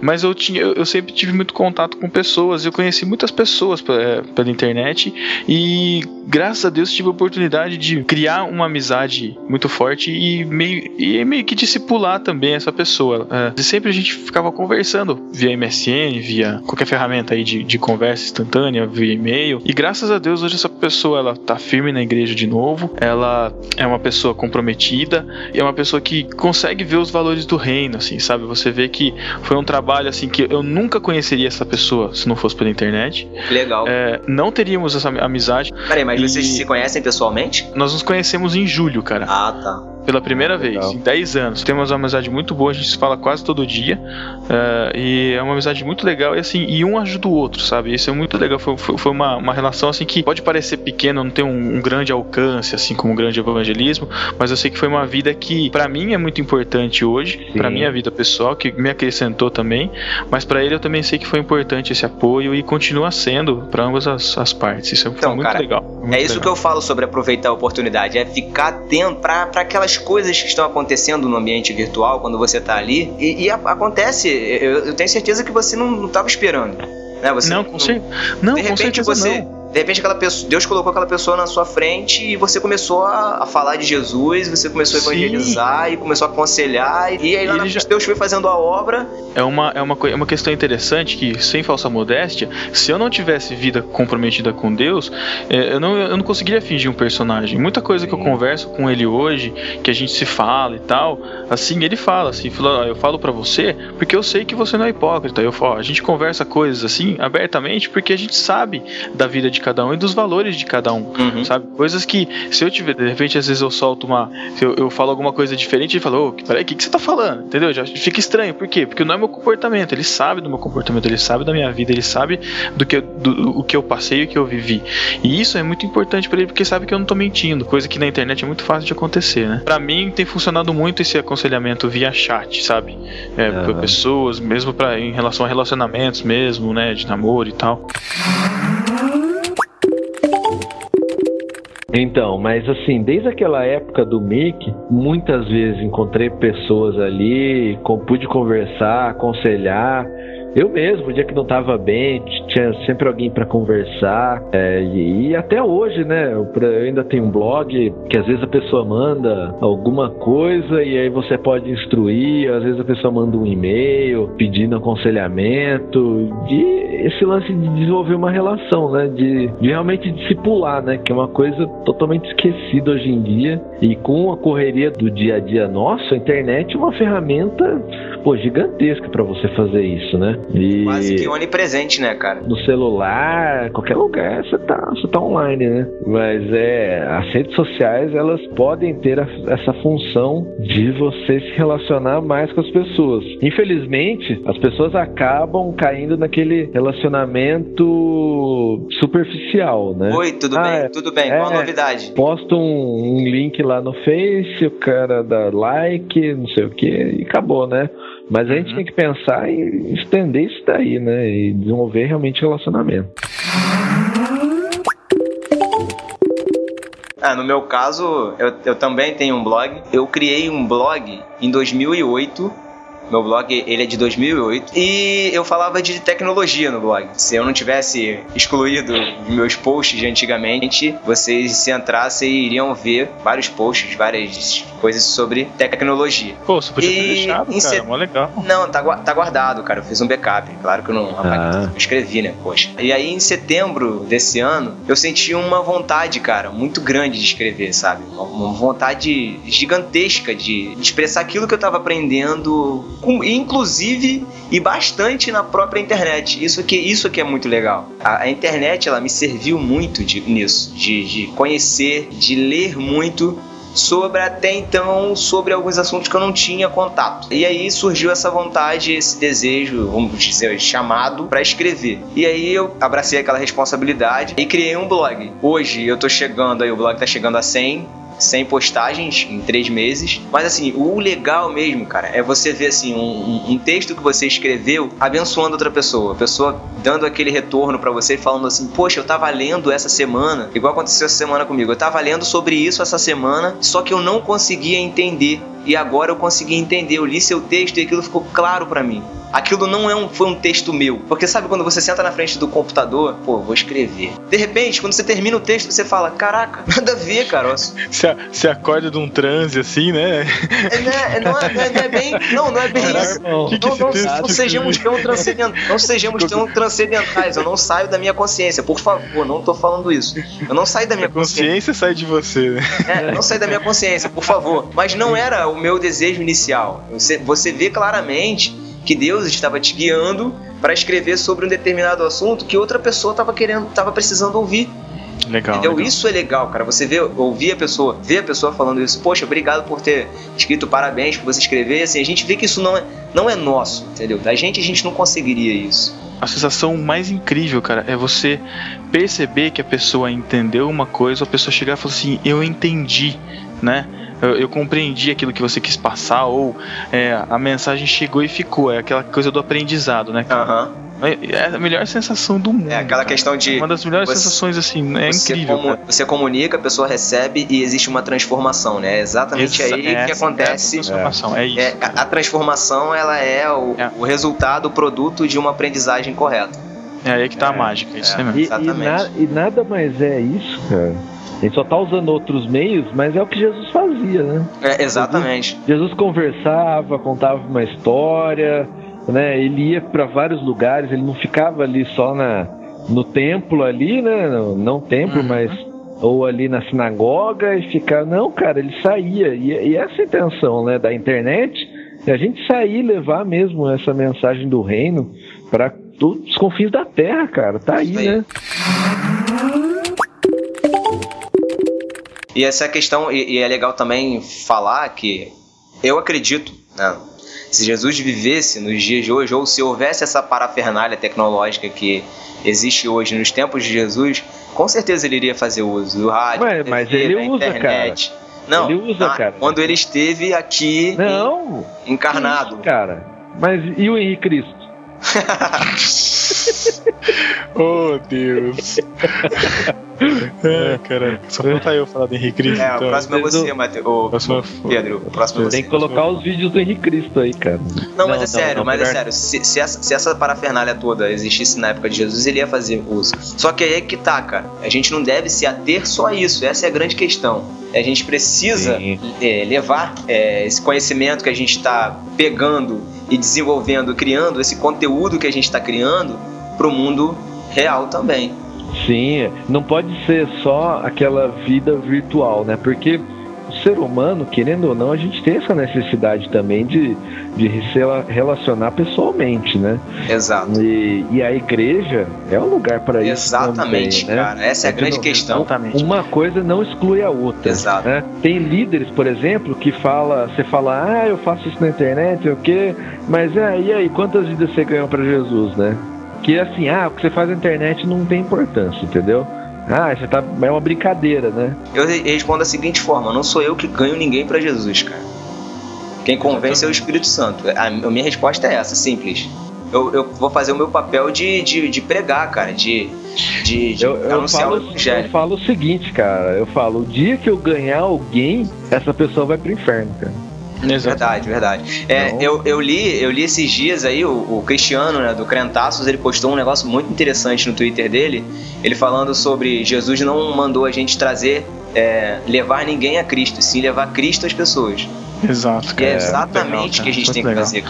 Mas eu, tinha, eu, sempre tive muito contato com pessoas, eu conheci muitas pessoas é, pela internet e graças a Deus tive a oportunidade de criar uma amizade muito forte e meio, e meio que discipular também essa pessoa. É, e sempre a gente ficava conversando via MSN, via qualquer ferramenta aí de, de conversa instantânea, via e-mail. E graças a Deus hoje essa pessoa ela tá firme na igreja de novo, ela é uma pessoa comprometida e é uma pessoa que consegue ver os valores do reino, assim, sabe? Você vê que foi um trabalho assim que eu nunca conheceria essa pessoa se não fosse pela internet. Legal. É, não teríamos essa amizade. Peraí, mas e... vocês se conhecem pessoalmente? Nós nos conhecemos em julho, cara. Ah, tá pela primeira vez em 10 anos. Temos uma amizade muito boa, a gente se fala quase todo dia. Uh, e é uma amizade muito legal e assim, e um ajuda o outro, sabe? Isso é muito legal. Foi, foi, foi uma, uma relação assim que pode parecer pequena, não tem um, um, grande alcance, assim como um grande evangelismo, mas eu sei que foi uma vida que para mim é muito importante hoje, para minha vida pessoal, que me acrescentou também, mas para ele eu também sei que foi importante esse apoio e continua sendo para ambas as, as partes. Isso é então, muito cara, legal. Muito é isso legal. que eu falo sobre aproveitar a oportunidade, é ficar atento para aquelas coisas que estão acontecendo no ambiente virtual quando você está ali. E, e a, acontece, eu, eu, tenho certeza que você não estava esperando. Né? Você, não, com, não, não, de repente você. Não de repente aquela pessoa, Deus colocou aquela pessoa na sua frente e você começou a, a falar de Jesus, você começou a evangelizar Sim. e começou a aconselhar e aí lá na já... Deus foi fazendo a obra. É uma, é, uma, é uma questão interessante que, sem falsa modéstia, se eu não tivesse vida comprometida com Deus, é, eu, não, eu não conseguiria fingir um personagem. Muita coisa que eu converso com ele hoje, que a gente se fala e tal, assim, ele fala assim, eu falo para você porque eu sei que você não é hipócrita. Eu falo, a gente conversa coisas assim abertamente porque a gente sabe da vida de de cada um e dos valores de cada um, Uhum. sabe? Coisas que, se eu tiver, de repente, às vezes eu solto uma. Eu, eu falo alguma coisa diferente, ele fala, ô, peraí, o que, que você tá falando? Entendeu? Já fica estranho. Por quê? Porque não é meu comportamento. Ele sabe do meu comportamento, ele sabe da minha vida, ele sabe do que, eu- do, o que eu passei e o que eu vivi. E isso é muito importante pra ele, porque sabe que eu não tô mentindo. Coisa que na internet é muito fácil de acontecer, né? Pra mim tem funcionado muito esse aconselhamento via chat, sabe? É, pessoas, mesmo pra, em relação a relacionamentos mesmo, né? De namoro e tal. Então, mas assim, desde aquela época do Mic, muitas vezes encontrei pessoas ali, pude conversar, aconselhar. Eu mesmo, o dia que não tava bem, tinha sempre alguém para conversar. é, e, e até hoje, né? Eu ainda tenho um blog que às vezes a pessoa manda alguma coisa e aí você pode instruir. Às vezes a pessoa manda um e-mail pedindo aconselhamento. E esse lance de desenvolver uma relação, né? De, de realmente discipular, né? Que é uma coisa totalmente esquecida hoje em dia. E com a correria do dia a dia nosso, a internet é uma ferramenta pô, gigantesca para você fazer isso, né? E Quase que onipresente, né, cara? no celular, qualquer lugar, você tá, você tá online, né? Mas é, as redes sociais, elas podem ter a- essa função de você se relacionar mais com as pessoas. Infelizmente, as pessoas acabam caindo naquele relacionamento superficial, né? Oi, tudo Ah, bem? é. Tudo bem, qual a É. novidade? Posta um, um link lá no Face, o cara dá like, não sei o que, e acabou, né? Mas a gente Uhum. tem que pensar em estender isso daí, né? E desenvolver realmente relacionamento. Ah, no meu caso, eu, eu também tenho um blog. Eu criei um blog em 2008. Meu blog, ele é de 2008. E eu falava de tecnologia no blog. Se eu não tivesse excluído meus posts de antigamente, vocês se entrassem iriam ver vários posts, várias coisas sobre tecnologia. Pô, você podia ter E deixado, em cara. set- Mó legal. Não, tá, tá guardado, cara. Eu fiz um backup. Claro que eu não Ah. eu escrevi, né? Poxa. E aí, em setembro desse ano, eu senti uma vontade, cara, muito grande de escrever, sabe? Uma- Uma vontade gigantesca de expressar aquilo que eu tava aprendendo, com- inclusive e bastante na própria internet. Isso que isso que é muito legal. A, a internet, ela me serviu muito de- nisso, de, de conhecer, de ler muito sobre até então sobre alguns assuntos que eu não tinha contato. E aí surgiu essa vontade, esse desejo, vamos dizer, chamado para escrever. E aí eu abracei aquela responsabilidade e criei um blog. Hoje eu tô chegando aí, o blog tá chegando a 100 100 postagens em três meses. Mas assim, o legal mesmo, cara, é você ver assim um, um- texto que você escreveu abençoando outra pessoa. A pessoa dando aquele retorno pra você e falando assim, poxa, eu tava lendo essa semana, igual aconteceu essa semana comigo. Eu tava lendo sobre isso essa semana, só que eu não conseguia entender. E agora eu consegui entender. Eu li seu texto e aquilo ficou claro pra mim. Aquilo não é um, foi um texto meu. Porque sabe quando você senta na frente do computador, pô, vou escrever. De repente, quando você termina o texto, você fala, caraca, nada a ver, cara. Você, você acorda de um transe assim, né? É, né? não, é, não é- não é bem. Não, não é bem Caraca, isso. o que que Não, não, não sejamos tão transcendentais. Não sejamos tão transcendentais. Eu não saio da minha consciência. Por favor, não tô falando isso. Eu não saio da minha A consciência sai de você, né? é, não sair da minha consciência, por favor. Mas não era o meu desejo inicial. Você, você vê claramente que Deus estava te guiando para escrever sobre um determinado assunto que outra pessoa estava querendo, estava precisando ouvir. Legal. Entendeu? legal. Isso é legal, cara. Você vê, ouvir a pessoa, ver a pessoa falando isso. Poxa, obrigado por ter escrito parabéns por você escrever. Assim, a gente vê que isso não é, não é nosso, entendeu? Da gente a gente não conseguiria isso. A sensação mais incrível, cara, é você perceber que a pessoa entendeu uma coisa, a pessoa chegar e falar assim, eu entendi, né? Eu, eu compreendi aquilo que você quis passar, ou é, a mensagem chegou e ficou. É aquela coisa do aprendizado, né? cara? Aham. É, é a melhor sensação do mundo. É aquela cara. questão de Uma das melhores você- sensações, assim, é você, incrível. cara. você comunica, a pessoa recebe e existe uma transformação, né? É exatamente Exa- aí essa que é a acontece. transformação, é, isso. É, a, a transformação ela é o, É. o resultado, o produto de uma aprendizagem correta. É aí que tá a mágica, é isso aí mesmo. E, e, Exatamente. na- e nada mais é isso, cara. Ele só tá usando outros meios, mas é o que Jesus fazia, né? É, exatamente. Jesus conversava, contava uma história, né? Ele ia para vários lugares, ele não ficava ali só na no templo ali, né? Não, não templo, Uhum. mas ou ali na sinagoga e ficar, não, cara, ele saía. E, e essa é intenção, né, da internet, é a gente sair e levar mesmo essa mensagem do reino para todos os confins da terra, cara. Tá aí. né? E essa questão, e, e é legal também falar que eu acredito, né? Se Jesus vivesse nos dias de hoje, ou se houvesse essa parafernália tecnológica que existe hoje nos tempos de Jesus, com certeza ele iria fazer uso do rádio, Ué, da mas TV, ele da usa, internet. Não, Ele usa, na- cara. quando ele esteve aqui Não, em- encarnado. cara. Mas e o Henrique Cristo? Oh, Deus. é, cara. Só falta eu falar do Henrique Cristo. É, o então. próximo é você, Matheus. Ô, Próximo é- Pedro, o próximo é você. Tem que colocar os vídeos do Henrique Cristo aí, cara. Não, mas Não, é não, sério, não, mas é melhor- sério. Se, se essa, se essa parafernália toda existisse na época de Jesus, ele ia fazer uso. Só que aí é que tá, cara. A gente não deve se ater só a isso. Essa é a grande questão. A gente precisa é, levar é, esse conhecimento que a gente está pegando e desenvolvendo, criando, esse conteúdo que a gente está criando pro mundo real também. Sim, não pode ser só aquela vida virtual, né? Porque o ser humano, querendo ou não, a gente tem essa necessidade também de, de se rela- relacionar pessoalmente, né? Exato. E, e a igreja é um lugar para isso. Exatamente, também, né? cara. Essa é a grande não- questão. Exatamente. Uma coisa não exclui a outra. Exato. né? Tem líderes, por exemplo, que fala, você fala, ah, eu faço isso na internet, o quê, mas é, e aí, quantas vidas você ganhou para Jesus, né? Que assim, ah, o que você faz na internet não tem importância, entendeu? Ah, você tá, é uma brincadeira, né? Eu re- respondo da seguinte forma: não sou eu que ganho ninguém pra Jesus, cara. Quem convence é o Espírito Santo. A, minha resposta é essa, simples. Eu, eu vou fazer o meu papel de, de, de pregar, cara, de, de, de Eu, eu, falo, o evangelho. eu falo o seguinte, cara, eu falo, o dia que eu ganhar alguém, essa pessoa vai pro inferno, cara. Verdade, verdade. É, Não. eu, eu, li, eu li esses dias aí, o, o Cristiano, né, do Crentaços, ele postou um negócio muito interessante no Twitter dele, ele falando sobre Jesus não mandou a gente trazer, é, levar ninguém a Cristo, sim levar Cristo às pessoas. Exato, E cara. é exatamente o legal, que a gente tem que Muito fazer.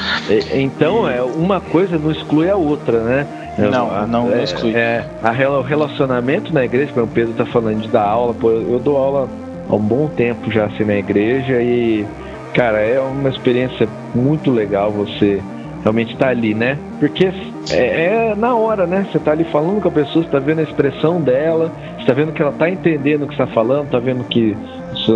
Então, é, uma coisa não exclui a outra, né? Não, A- não é, exclui. É, a o relacionamento na igreja, como o Pedro tá falando de dar aula, pô, eu, eu dou aula há um bom tempo já assim na igreja e, cara, é uma experiência muito legal você realmente estar ali, né? Porque é, é na hora, né? Você tá ali falando com a pessoa, você tá vendo a expressão dela, você tá vendo que ela tá entendendo o que você tá falando, tá vendo que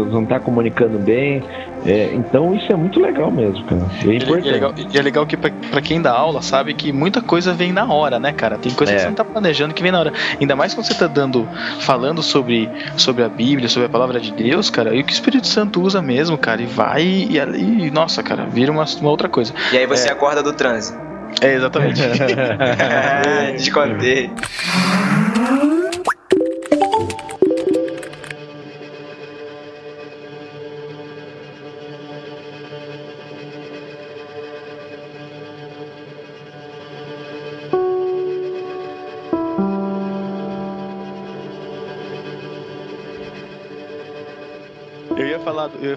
você não tá comunicando bem. É, então isso é muito legal mesmo, cara. É E é- importante. E é legal, e é legal que pra, pra quem dá aula sabe que muita coisa vem na hora, né, cara? Tem coisa É. que você não tá planejando que vem na hora. Ainda mais quando você tá dando, falando sobre, sobre a Bíblia, sobre a palavra de Deus, cara, e o que o Espírito Santo usa mesmo, cara, e vai e, ali, nossa, cara, vira uma, uma outra coisa. E aí você acorda do transe. É, exatamente. Descontei. Eu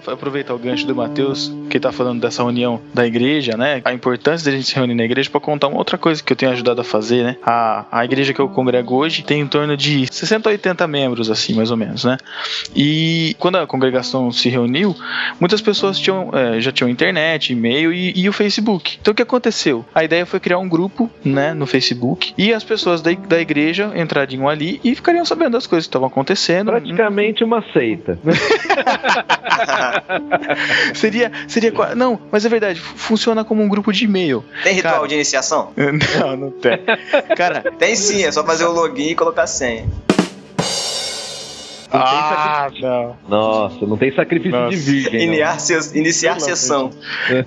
aproveitar o gancho do Matheus, que tá falando dessa reunião da igreja, né? A importância da gente se reunir na igreja para contar uma outra coisa que eu tenho ajudado a fazer, né? A, a igreja que eu congrego hoje tem em torno de 60 a 80 membros, assim, mais ou menos, né? E quando a congregação se reuniu, muitas pessoas tinham, é, já tinham internet, e-mail e, e o Facebook. Então o que aconteceu? A ideia foi criar um grupo, né, no Facebook, e as pessoas da, da igreja entrariam ali e ficariam sabendo das coisas que estavam acontecendo. Praticamente uma seita. Seria, seria. Qua- Não, mas é verdade, fu- funciona como um grupo de e-mail. Tem ritual Cara. de iniciação? Não, não tem. Cara, Tem sim, é só fazer o login e colocar a senha. ah, não. Nossa, não tem sacrifício Nossa. de virgem. não. Iniciar, se- iniciar sessão.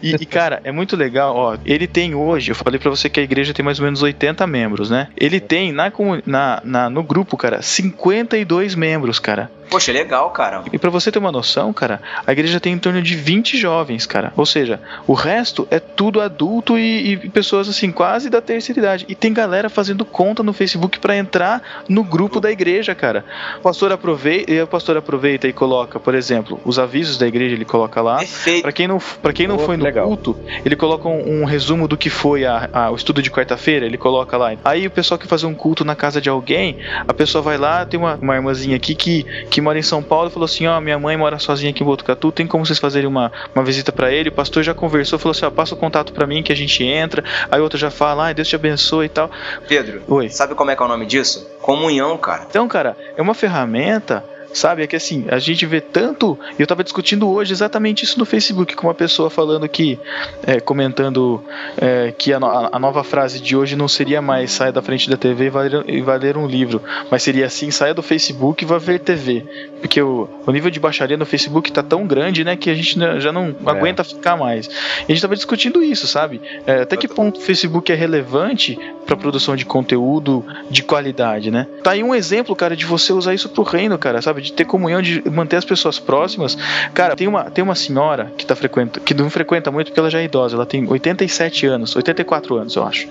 E, e, cara, é muito legal, ó. Ele tem hoje, eu falei pra você que a igreja tem mais ou menos 80 membros, né? Ele tem na, na, na, no grupo, cara, 52 membros, cara. Poxa, legal, cara. E pra você ter uma noção, cara, a igreja tem em torno de 20 jovens, cara. Ou seja, o resto é tudo adulto e, e pessoas assim, quase da terceira idade. E tem galera fazendo conta no Facebook pra entrar no grupo da igreja, cara. O pastor aproveita, e o pastor aproveita e coloca, por exemplo, os avisos da igreja, ele coloca lá. Perfeito. Pra quem não, pra quem não Oh, foi no legal. culto, ele coloca um, um resumo do que foi a- a- o estudo de quarta-feira, ele coloca lá. Aí o pessoal que faz um culto na casa de alguém, a pessoa vai lá, tem uma, uma irmãzinha aqui que, que mora em São Paulo falou assim: Ó, minha mãe mora sozinha aqui em Botucatu, tem como vocês fazerem uma, uma visita pra ele? O pastor já conversou, falou assim: Ó, passa o contato pra mim que a gente entra. Aí outro já fala: Ai, Deus te abençoe e tal. Pedro, Oi. sabe como é que é o nome disso? Comunhão, cara. Então, cara, é uma ferramenta sabe? É que assim, a gente vê tanto. Eu tava discutindo hoje exatamente isso no Facebook com uma pessoa falando que, é, comentando é, que a, no- a nova frase de hoje não seria mais saia da frente da TV e valer, e valer um livro, mas seria assim, saia do Facebook e vá ver TV. Porque o, o nível de baixaria no Facebook tá tão grande, né, que a gente já não aguenta ficar mais. E a gente tava discutindo isso, sabe? É, até que ponto o Facebook é relevante para produção de conteúdo de qualidade, né? Tá aí um exemplo, cara, de você usar isso pro reino, cara, sabe? De ter comunhão, de manter as pessoas próximas. Cara, tem uma, tem uma senhora que tá frequenta, que não frequenta muito porque ela já é idosa, ela tem 87 anos, 84 anos, eu acho.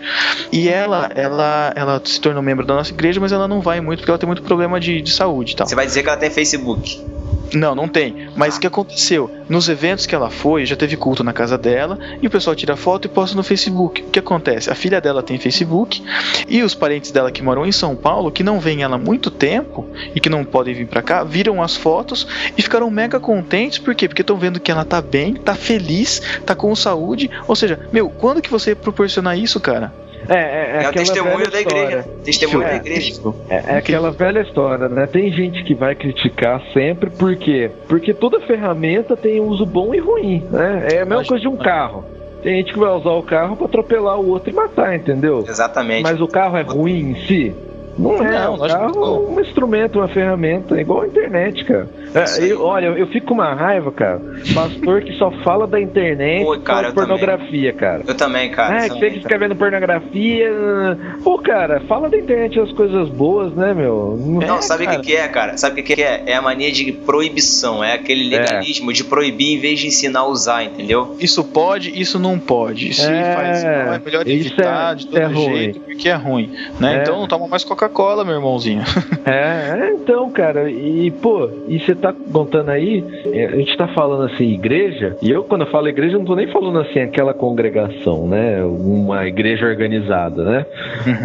E ela, ela, ela se tornou membro da nossa igreja, mas ela não vai muito porque ela tem muito problema de, de saúde e tal. Você vai dizer que ela tem Facebook. Não, não tem. Mas o que aconteceu? Nos eventos que ela foi, já teve culto na casa dela, e o pessoal tira foto e posta no Facebook. O que acontece? A filha dela tem Facebook, e os parentes dela que moram em São Paulo, que não veem ela há muito tempo e que não podem vir pra cá, viram as fotos e ficaram mega contentes. Por quê? Porque estão vendo que ela tá bem, tá feliz, tá com saúde. Ou seja, meu, quando que você proporcionar isso, cara? É, é, é, É, o aquela testemunho velha da igreja. história. Testemunho É. da igreja. É, é aquela velha história, né? Tem gente que vai criticar sempre, por quê? Porque toda ferramenta tem uso bom e ruim, né? É a mesma coisa de um carro. Tem gente que vai usar o carro pra atropelar o outro e matar, entendeu? Exatamente. Mas o carro é ruim em si? Não é, Não, carro é não. um instrumento, uma ferramenta, é igual a internet, cara. É, Isso eu- olha, eu fico com uma raiva, cara. Pastor que só fala da internet Oi, e cara, eu também. pornografia, cara. Eu também, cara. Ah, que fica escrevendo pornografia. Pô, cara, fala da internet as coisas boas, né, meu? Não, É, sabe o que, que é, cara? Sabe o que, que é? É a mania de proibição, é aquele legalismo de proibir em vez de ensinar a usar, entendeu? Isso pode, isso não pode. Se É, faz mal, é melhor isso evitar é- de todo é ruim. jeito, porque é ruim. Né? É. Então não toma mais Coca-Cola, meu irmãozinho. É, é, então, cara, e pô, e você tá contando aí, é, a gente tá falando assim, igreja, e eu quando eu falo igreja, eu não tô nem falando assim, aquela congregação, né? Uma igreja organizada, né?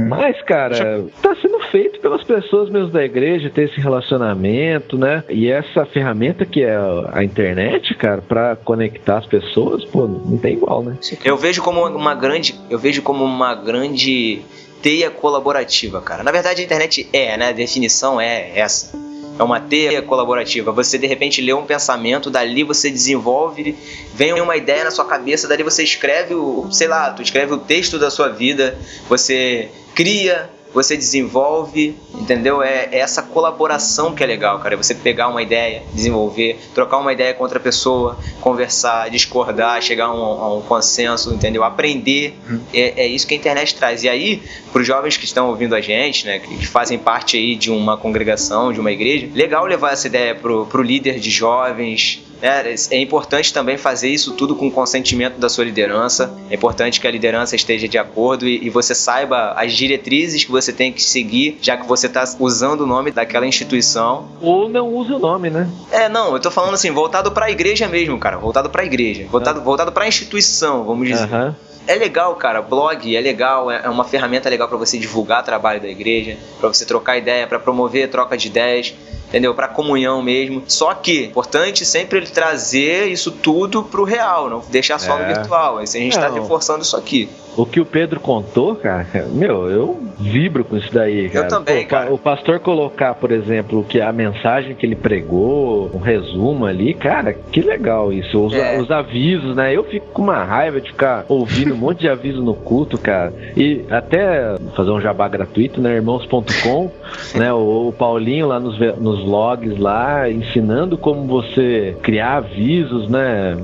Mas, cara, tá sendo feito pelas pessoas mesmo da igreja, ter esse relacionamento, né? E essa ferramenta que é a internet, cara, pra conectar as pessoas, pô, não tem igual, né? Eu vejo como uma grande, eu vejo como uma grande teia colaborativa, cara. Na verdade, a internet é, né? A definição é essa. É uma teia colaborativa. Você de repente lê um pensamento, dali você desenvolve, vem uma ideia na sua cabeça, dali você escreve o, sei lá, tu escreve o texto da sua vida, você cria, você desenvolve, entendeu? É, é essa colaboração que é legal, cara. É você pegar uma ideia, desenvolver, trocar uma ideia com outra pessoa, conversar, discordar, chegar a um, a um consenso, entendeu? Aprender. É, é isso que a internet traz. E aí, para os jovens que estão ouvindo a gente, né, que fazem parte aí de uma congregação, de uma igreja, legal levar essa ideia pro, pro líder de jovens, né? É importante também fazer isso tudo com o consentimento da sua liderança. É importante que a liderança esteja de acordo e, e você saiba as diretrizes que você tem que seguir, já que você está usando o nome daquela instituição. Ou não usa o nome, né? É, não, eu tô falando assim, voltado para a igreja mesmo, cara. Voltado para a igreja. Voltado, voltado para a instituição, vamos dizer. Aham. É legal, cara. Blog é legal, é é uma ferramenta legal para você divulgar o trabalho da igreja, para você trocar ideia, para promover troca de ideias, entendeu? Para comunhão mesmo. Só que, importante sempre ele trazer isso tudo pro real, não deixar só no É. virtual. Isso a gente tá Não. reforçando isso aqui. O que o Pedro contou, cara, meu, eu vibro com isso daí, cara. também, Pô, pa- cara. O pastor colocar, por exemplo, que a mensagem que ele pregou, um resumo ali, cara, que legal isso. Os, É. os avisos, né? Eu fico com uma raiva de ficar ouvindo um monte de aviso no culto, cara. E até fazer um jabá gratuito, né? Irmãos.com, né? O, o Paulinho lá nos, nos vlogs lá, ensinando como você criar avisos, né?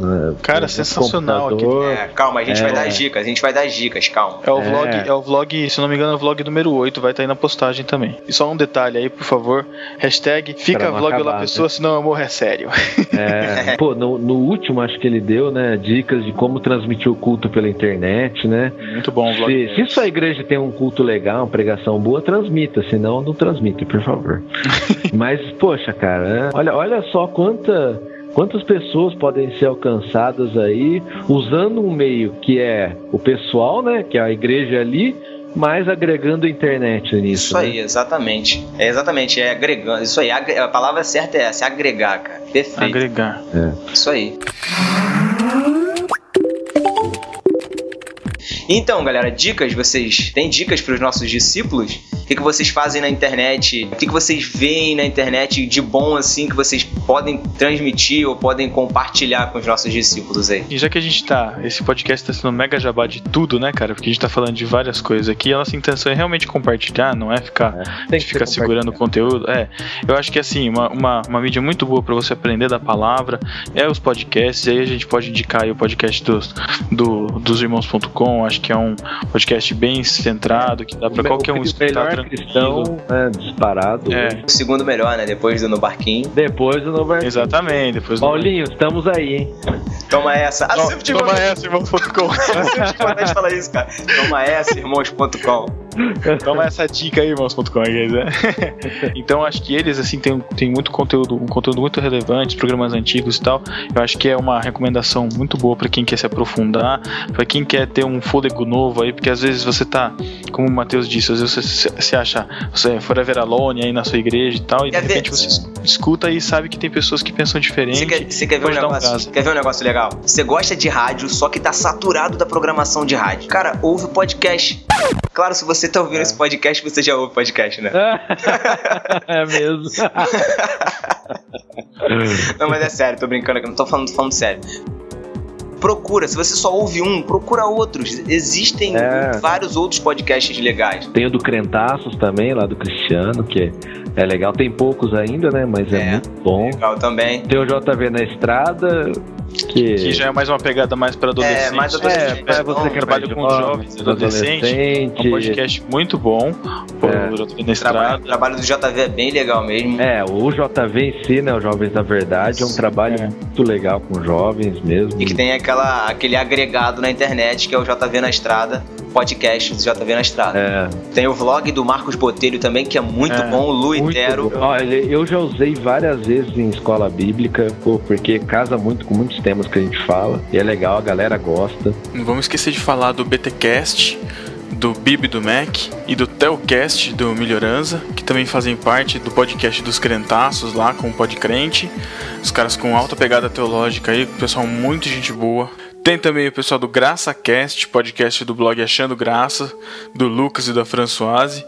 Cara, no sensacional computador. É, calma, a gente É. vai dar as dicas, a gente vai dar as dicas, calma. É o É. vlog, é o vlog, se não me engano, é o vlog número 8, vai estar aí na postagem também. E só um detalhe aí, por favor. Hashtag fica vlog acabar, lá né? pessoa, senão eu morro é sério. É, pô, no, no último acho que ele deu, né, dicas de como transmitir o culto pela internet, né? Muito bom o vlog. Se, se sua igreja tem um culto legal, uma pregação boa, transmita, senão não transmita, por favor. Mas, poxa, cara, olha, olha só quanta, quantas pessoas podem ser alcançadas aí usando um meio que é o pessoal, né, que é a igreja ali, mas agregando a internet nisso. Isso né? aí, exatamente. É exatamente, é agregando. Isso aí, a palavra certa é essa, é agregar, cara. Perfeito. Agregar. Isso aí. Então, galera, dicas, vocês têm dicas para os nossos discípulos? que, que vocês fazem na internet, o que, que vocês veem na internet de bom assim que vocês podem transmitir ou podem compartilhar com os nossos discípulos aí. E já que a gente tá, esse podcast tá sendo mega jabá de tudo, né, cara? Porque a gente tá falando de várias coisas aqui, a nossa intenção é realmente compartilhar, não é ficar, Tem que ficar segurando o conteúdo. É, eu acho que assim, uma, uma, uma mídia muito boa para você aprender da palavra é os podcasts, aí a gente pode indicar aí o podcast dos, do, dos irmãos.com, acho que é um podcast bem centrado, que dá para qualquer um escutar melhor tranquilo. cristão, né, disparado. É. O segundo melhor, né? Depois do No Barquinho. Depois do Novo Exatamente, depois do- Paulinho, estamos aí, hein? Toma essa. Toma, toma essa, irmãos.com. sempre tive vontade de falar isso, cara. Toma essa, irmãos.com. Toma essa dica aí, irmãos.com. dizer. então acho que eles assim tem, tem muito conteúdo, um conteúdo muito relevante, programas antigos e tal. Eu acho que é uma recomendação muito boa para quem quer se aprofundar, para quem quer ter um fôlego novo aí, porque às vezes você tá, como o Matheus disse, às vezes você se- acha, você é forever alone aí na sua igreja e tal, e de Quer ver? repente você es- escuta e sabe que tem pessoas que pensam diferente. Você quer, você quer ver um um negócio? gás. quer ver um negócio legal? Você gosta de rádio, só que tá saturado da programação de rádio. Cara, ouve o podcast. Claro, se você tá ouvindo esse podcast, você já ouve podcast, né? é mesmo. Não, mas é sério, tô brincando aqui, não tô falando, tô falando sério. Procura, se você só ouve um, procura outros. Existem É. vários outros podcasts legais. Tem o do Crentaços também, lá do Cristiano, que é legal. Tem poucos ainda, né? Mas é, É. muito bom. Legal também. Tem o JV na estrada, que, Que já é mais uma pegada mais para adolescente. É, mais é, adolescente. pra você que é trabalho mais com jovens e adolescentes, adolescente. É um podcast muito bom. Pô, É. o JV na O trabalho, estrada. o trabalho do JV é bem legal mesmo. É, o JV em si, né? Os Jovens da Verdade, é um trabalho É. muito legal com jovens mesmo. E que tem aquela, aquele agregado na internet que é o JV na Estrada, podcast do JV na Estrada. É, Tem o vlog do Marcos Botelho também, que é muito É, bom, o Lu Itero. Olha, eu já usei várias vezes em escola bíblica, pô, porque casa muito com muitos temas que a gente fala. E é legal, a galera gosta. Não vamos esquecer de falar do BTcast, do Bib do Mac e do Telcast do Melhorança, que também fazem parte do podcast dos Crentaços lá com o Podcrente. Os caras com alta pegada teológica aí, pessoal muito gente boa. Tem também o pessoal do GraçaCast, podcast do blog Achando Graça, do Lucas e da Françoise.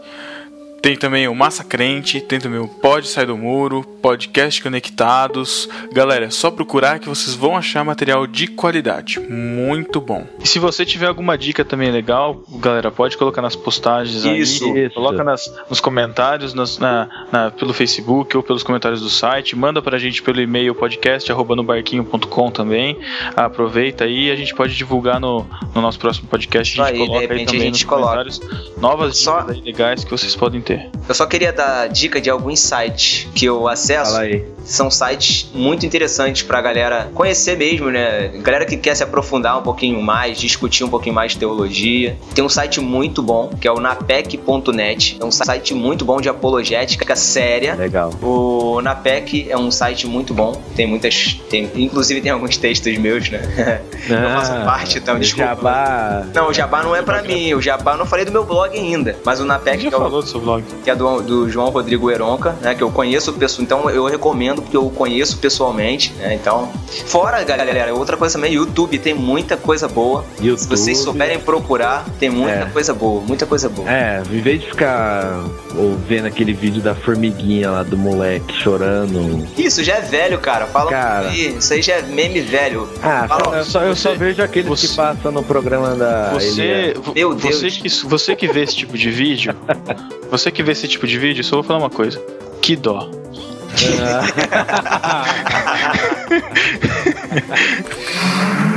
Tem também o Massa Crente, tem também o Pode Sai do Muro, Podcast Conectados. Galera, é só procurar que vocês vão achar material de qualidade. Muito bom. E se você tiver alguma dica também legal, galera, pode colocar nas postagens Isso, aí. isso. Coloca nas, nos comentários, nas- na, na- pelo Facebook ou pelos comentários do site. Manda pra gente pelo e-mail podcast.nobarquinho.com também. Aproveita aí a gente pode divulgar no, no nosso próximo podcast. A gente aí, coloca aí também gente nos coloca. comentários novas Só- dicas legais que vocês podem ter. Eu só queria dar dica de alguns sites que eu acesso. Fala aí. São sites muito interessantes pra galera conhecer mesmo, né? Galera que quer se aprofundar um pouquinho mais, discutir um pouquinho mais de teologia. Tem um site muito bom, que é o napec.net. É um site muito bom de apologética séria. Legal. O Napec é um site muito bom. Tem muitas. Tem, inclusive tem alguns textos meus, né? Eu faço parte, então, desculpa. Ah, Jabá. Não, o Jabá não é pra mim. O Jabá eu não falei do meu blog ainda. Mas o Napec já que é o falou do seu blog. que é do, do João Rodrigo Eronca, né? Que eu conheço pessoal, então eu recomendo porque eu conheço pessoalmente, né? Então, fora galera, outra coisa também, YouTube tem muita coisa boa. Se YouTube. vocês souberem procurar, tem muita É. coisa boa, muita coisa boa. É, em vez de ficar ou vendo aquele vídeo da formiguinha lá do moleque chorando. Isso já é velho, cara. Fala Cara. aí, isso aí já é meme velho. Ah, Fala, eu, só, eu só você- vejo aqueles você- que passam no programa da. Você, Meu você Deus. que, você que vê esse tipo de vídeo, você que vê esse tipo de vídeo, só vou falar uma coisa. Que dó. Ah.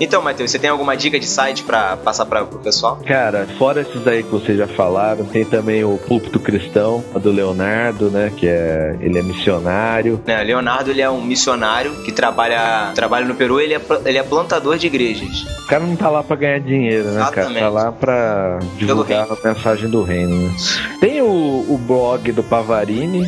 Então, Matheus, você tem alguma dica de site pra passar pra, pro pessoal? Cara, fora esses aí que vocês já falaram, tem também o Púlpito Cristão, do Leonardo, né? Que é. Ele é missionário. Né, Leonardo ele é um missionário que trabalha, trabalha no Peru, ele é, ele é plantador de igrejas. O cara não tá lá pra ganhar dinheiro, né, cara? Exatamente. Tá lá pra divulgar a mensagem do reino, né? Tem o, o blog do Pavarini.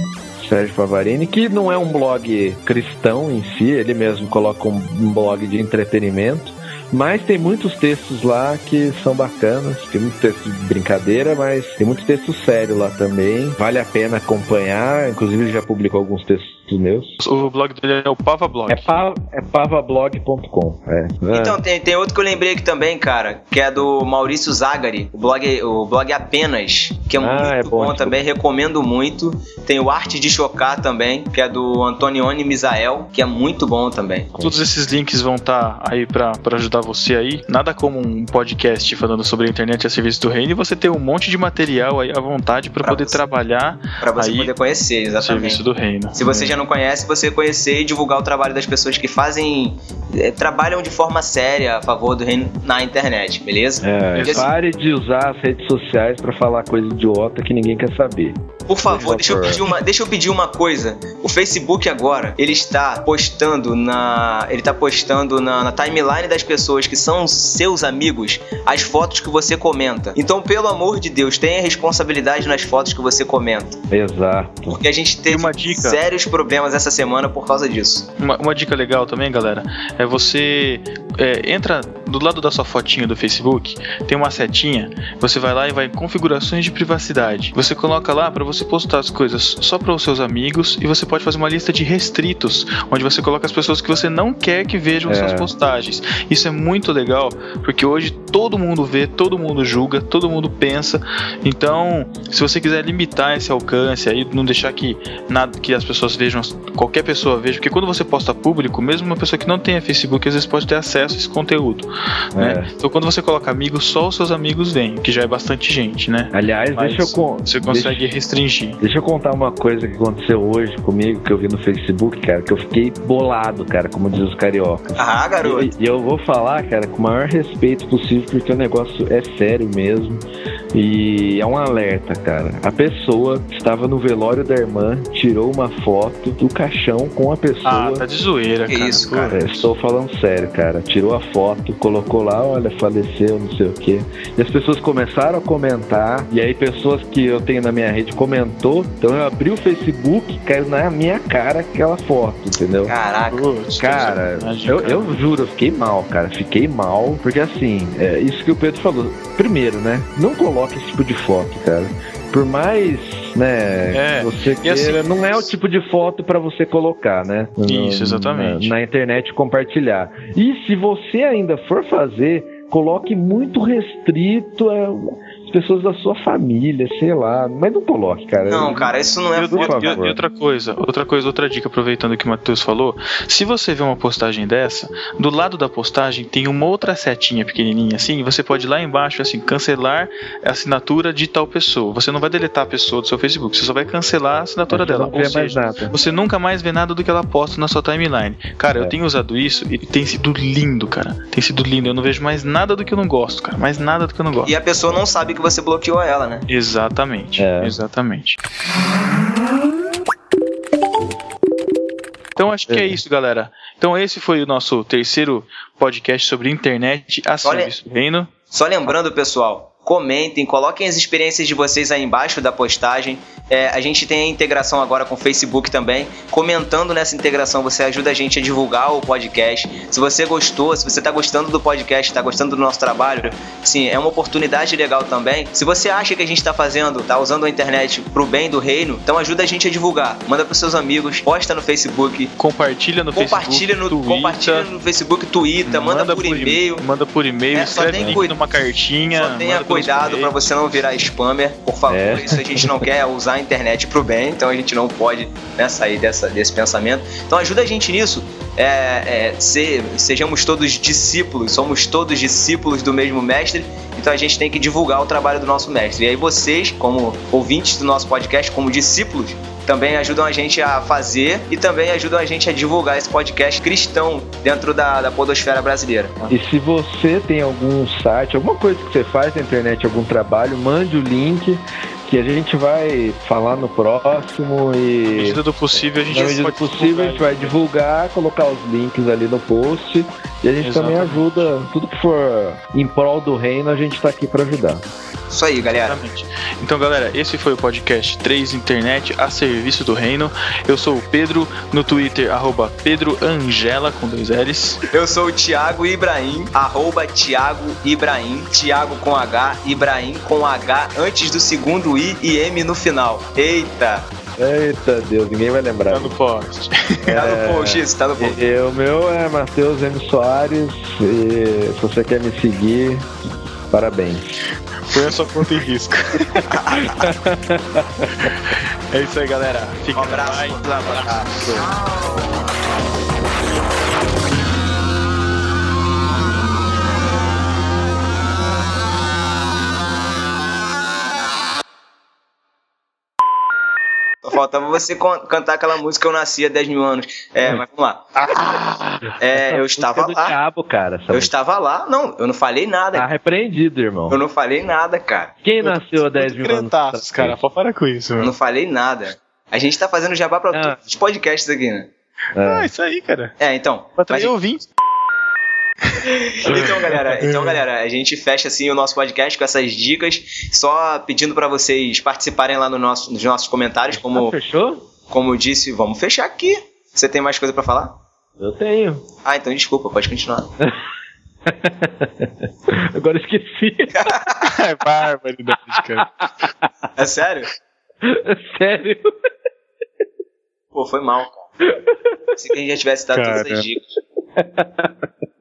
Sérgio Pavarini, que não é um blog cristão em si, ele mesmo coloca um blog de entretenimento, Mas tem muitos textos lá que são bacanas. Tem muitos textos de brincadeira, mas tem muitos textos sérios lá também. Vale a pena acompanhar. Inclusive, ele já publicou alguns textos meus. O blog dele é o Pava Blog. É, pa, é pavablog.com. É. Então, tem, tem outro que eu lembrei aqui também, cara, que é do Maurício Zagari, o blog, o blog Apenas, que é Ah, muito é bom, bom, também, recomendo muito. Tem o Arte de Chocar também, que é do Antonioni Misael, que é muito bom também. Todos esses links vão estar aí pra pra ajudar você aí. Nada como um podcast falando sobre a internet e a serviço do reino e você ter um monte de material aí à vontade pra Pra poder você. trabalhar Pra você Aí, poder conhecer, o exatamente. serviço do reino. Se você já não conhece, você conhecer e divulgar o trabalho das pessoas que fazem. eh, trabalham de forma séria a favor do reino na internet, beleza? É, assim, pare de usar as redes sociais pra falar coisa idiota que ninguém quer saber. Por favor, deixa eu, pedir uma, deixa eu pedir uma coisa. O Facebook agora, ele está postando na. Ele está postando na, na timeline das pessoas que são seus amigos as fotos que você comenta. Então, pelo amor de Deus, tenha responsabilidade nas fotos que você comenta. Exato. Porque a gente teve uma dica. sérios problemas essa semana por causa disso. Uma, uma dica legal também, galera, é você é, entra do lado da sua fotinha do Facebook, tem uma setinha, você vai lá e vai em configurações de privacidade. Você coloca lá para você postar as coisas só para os seus amigos e você pode fazer uma lista de restritos, onde você coloca as pessoas que você não quer que vejam as É. suas postagens. Isso é muito legal, porque hoje todo mundo vê, todo mundo julga, todo mundo pensa. Então, se você quiser limitar esse alcance aí, não deixar que nada que as pessoas vejam, qualquer pessoa veja, porque quando você posta público, mesmo uma pessoa que não tenha Facebook, às vezes pode ter acesso a esse conteúdo. né? É. Então, quando você coloca amigos, só os seus amigos veem, que já é bastante gente, né? Aliás, Mas deixa eu Você deixa- consegue restringir. Deixa eu contar uma coisa que aconteceu hoje comigo, que eu vi no Facebook, cara, que eu fiquei bolado, cara, como diz os cariocas. Ah, garoto. E, e eu vou falar, cara, com o maior respeito possível, porque o negócio é sério mesmo. E é um alerta, cara. A pessoa estava no velório da irmã, tirou uma foto do caixão com a pessoa. Ah, tá de zoeira, Que cara. isso, cara. É, estou falando sério, cara. Tirou a foto, colocou lá, olha, faleceu, não sei o quê. E as pessoas começaram a comentar, e aí pessoas que eu tenho na minha rede comentou, então eu abri o Facebook, caiu na minha cara aquela foto, entendeu? Caraca. putz, Cara, eu, cara. eu juro, eu fiquei mal, cara. Fiquei mal, porque assim, é isso que o Pedro falou. Primeiro, né? Não coloque esse tipo de foto, cara. Por mais, né, É, você e queira, assim- não é o tipo de foto pra você colocar, né? Isso, exatamente. Na, na internet compartilhar. E se você ainda for fazer, coloque muito restrito a- as pessoas da sua família, sei lá. Mas não coloque, cara. Não, cara, isso não é. E, Por e- favor. outra coisa, outra coisa, outra dica, aproveitando o que o Matheus falou, se você vê uma postagem dessa, do lado da postagem tem uma outra setinha pequenininha assim, e você pode ir lá embaixo assim, cancelar a assinatura de tal pessoa. Você não vai deletar a pessoa do seu Facebook, você só vai cancelar a assinatura dela. não Ou vê mais seja, nada. você nunca mais vê nada do que ela posta na sua timeline. Cara, É. eu tenho usado isso e tem sido lindo, cara. Tem sido lindo. Eu não vejo mais nada do que eu não gosto, cara. Mais nada do que eu não gosto. E a pessoa não sabe que você bloqueou ela, né? Exatamente, É. exatamente. Então acho que é isso, galera. Então esse foi o nosso terceiro podcast sobre internet a Olha- serviço do reino. Só lembrando, pessoal, comentem, coloquem as experiências de vocês aí embaixo da postagem. É, a gente tem a integração agora com o Facebook também. Comentando nessa integração, você ajuda a gente a divulgar o podcast. Se você gostou, se você está gostando do podcast, está gostando do nosso trabalho, sim, é uma oportunidade legal também. Se você acha que a gente está fazendo, está usando a internet pro bem do reino, então ajuda a gente a divulgar. Manda para seus amigos, posta no Facebook, Compartilha no compartilha Facebook, no, Twitter, compartilha no Facebook, Twitter, manda, por e- e-mail. Manda por e-mail, É, só escreve tem link numa cartinha. Só manda pelos cuidado para você não virar spammer, por favor. É. Isso a gente não quer usar a internet pro bem, então a gente não pode né, sair dessa, desse pensamento. Então ajuda a gente nisso. É, é, se- sejamos todos discípulos, somos todos discípulos do mesmo mestre, então a gente tem que divulgar o trabalho do nosso mestre. E aí vocês, como ouvintes do nosso podcast, como discípulos, também ajudam a gente a fazer e também ajudam a gente a divulgar esse podcast cristão dentro da, da podosfera brasileira. E se você tem algum site, alguma coisa que você faz na internet, algum trabalho, mande o link que a gente vai falar no próximo Na e. medida do possível, a gente Na medida do pode possível, a gente divulgar. vai divulgar, colocar os links ali no post. E a gente também Exatamente. ajuda, tudo que for em prol do reino, a gente tá aqui pra ajudar. Isso aí, galera. Exatamente. Então, galera, esse foi o podcast 3 Internet a serviço do reino. Eu sou o Pedro, no Twitter, arroba Pedro Angela, com dois L's. Eu sou o Thiago Ibrahim, arroba Thiago Ibrahim, Thiago com H, Ibrahim com H antes do segundo I e M no final. Eita! Eita Deus, ninguém vai lembrar. Tá no post. Tá no post isso, tá no post. E, o meu é Matheus M. Soares. E se você quer me seguir, parabéns. Põe a sua conta em risco. é isso aí, galera. Fica Um abraço. Bye. Abraço. Faltava você cantar aquela música Eu Nasci há 10 mil anos. É, mas vamos lá. É, eu estava lá. diabo, cara. Eu música. estava lá. Não, eu não falei Tá nada. repreendido, irmão. Eu não falei nada, cara. Quem nasceu há 10 mil anos? Crentaços, cara. Pô, para com isso, Eu meu. não falei nada. A gente tá fazendo jabá pra Ah. todos os podcasts aqui, né? Ah, É. isso aí, cara. É, então. Pra mas- trazer ouvintes. Então, galera, então, galera, a gente fecha assim o nosso podcast com essas dicas, só pedindo pra vocês participarem lá no nosso, nos nossos comentários, Ah, como, fechou? como eu disse, vamos fechar aqui. Você tem mais coisa pra falar? Eu tenho. Ah, então desculpa, pode continuar. Agora esqueci. É bárbaro da. É sério? Sério. Pô, foi mal, cara. Se que a gente já tivesse dado todas as dicas.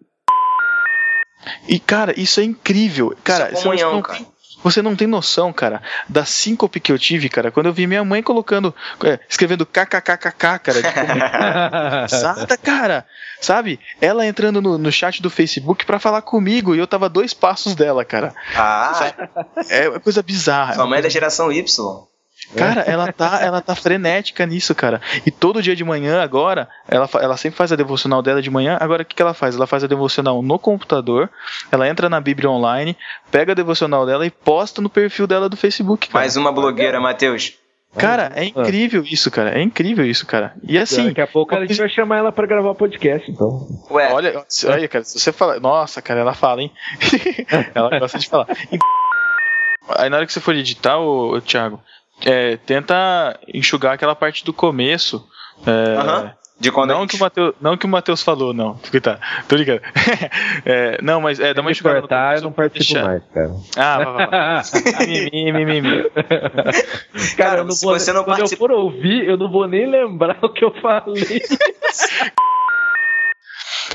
E, cara, isso é incrível. Cara, é você comunhão, não cara. tem- Você não tem noção, cara, da síncope que eu tive, cara, quando eu vi minha mãe colocando, é, escrevendo kkkk, cara, de Exata, cara. Sabe? Ela entrando no, no chat do Facebook pra falar comigo e eu tava dois passos dela, cara. Ah, É uma coisa bizarra. sua mãe é da geração Y. Cara, ela tá, ela tá frenética nisso, cara. E todo dia de manhã agora, ela, ela sempre faz a devocional dela de manhã. Agora o que, que ela faz? Ela faz a devocional no computador, ela entra na Bíblia online, pega a devocional dela e posta no perfil dela do Facebook. Cara, Mais uma blogueira, Matheus. cara é incrível isso, cara. É incrível isso, cara. E assim, Daqui a pouco a gente vai chamar ela pra gravar podcast, então. Ué, Olha, olha, cara, se você falar. Nossa, cara, ela fala, hein? ela gosta de falar. Aí na hora que você for editar, ô, ô, Thiago, é, tenta enxugar aquela parte do começo. é, aham. De quando não, gente- que o Mateus, não que o Matheus falou, não. Coitado, tô ligado. É, não, mas é, dá uma Se enxugada no cortar, eu não participo deixar- mais, cara. Ah, vai, vai, vai. Mimimi, mimimi. Cara, eu não se vou, você não quando participa- eu for ouvir, eu não vou nem lembrar o que eu falei.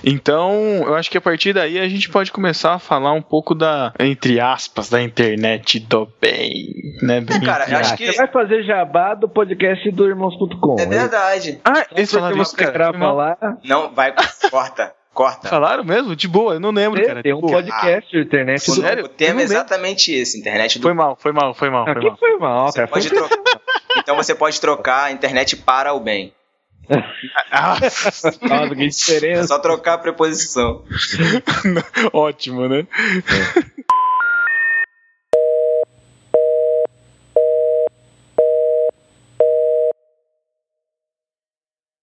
Então, eu acho que a partir daí a gente pode começar a falar um pouco da, entre aspas, da internet do bem, né? Bem cara, entre eu acho que- Você vai fazer jabá do podcast do irmãos.com. É verdade. Ah, eles Porque falaram isso, você cara. mal. lá, Não, vai, corta, corta. Falaram mesmo? De boa, eu não lembro, cara. tem um boa. podcast, internet O, do... Sério? o tema é lembro. exatamente esse, internet do Foi mal, foi mal, foi mal, foi Aqui mal. foi mal, Você cara. pode Foi... trocar. Então você pode trocar a internet para o bem. Ah, Nossa, que É diferença. só trocar a preposição. ótimo, né?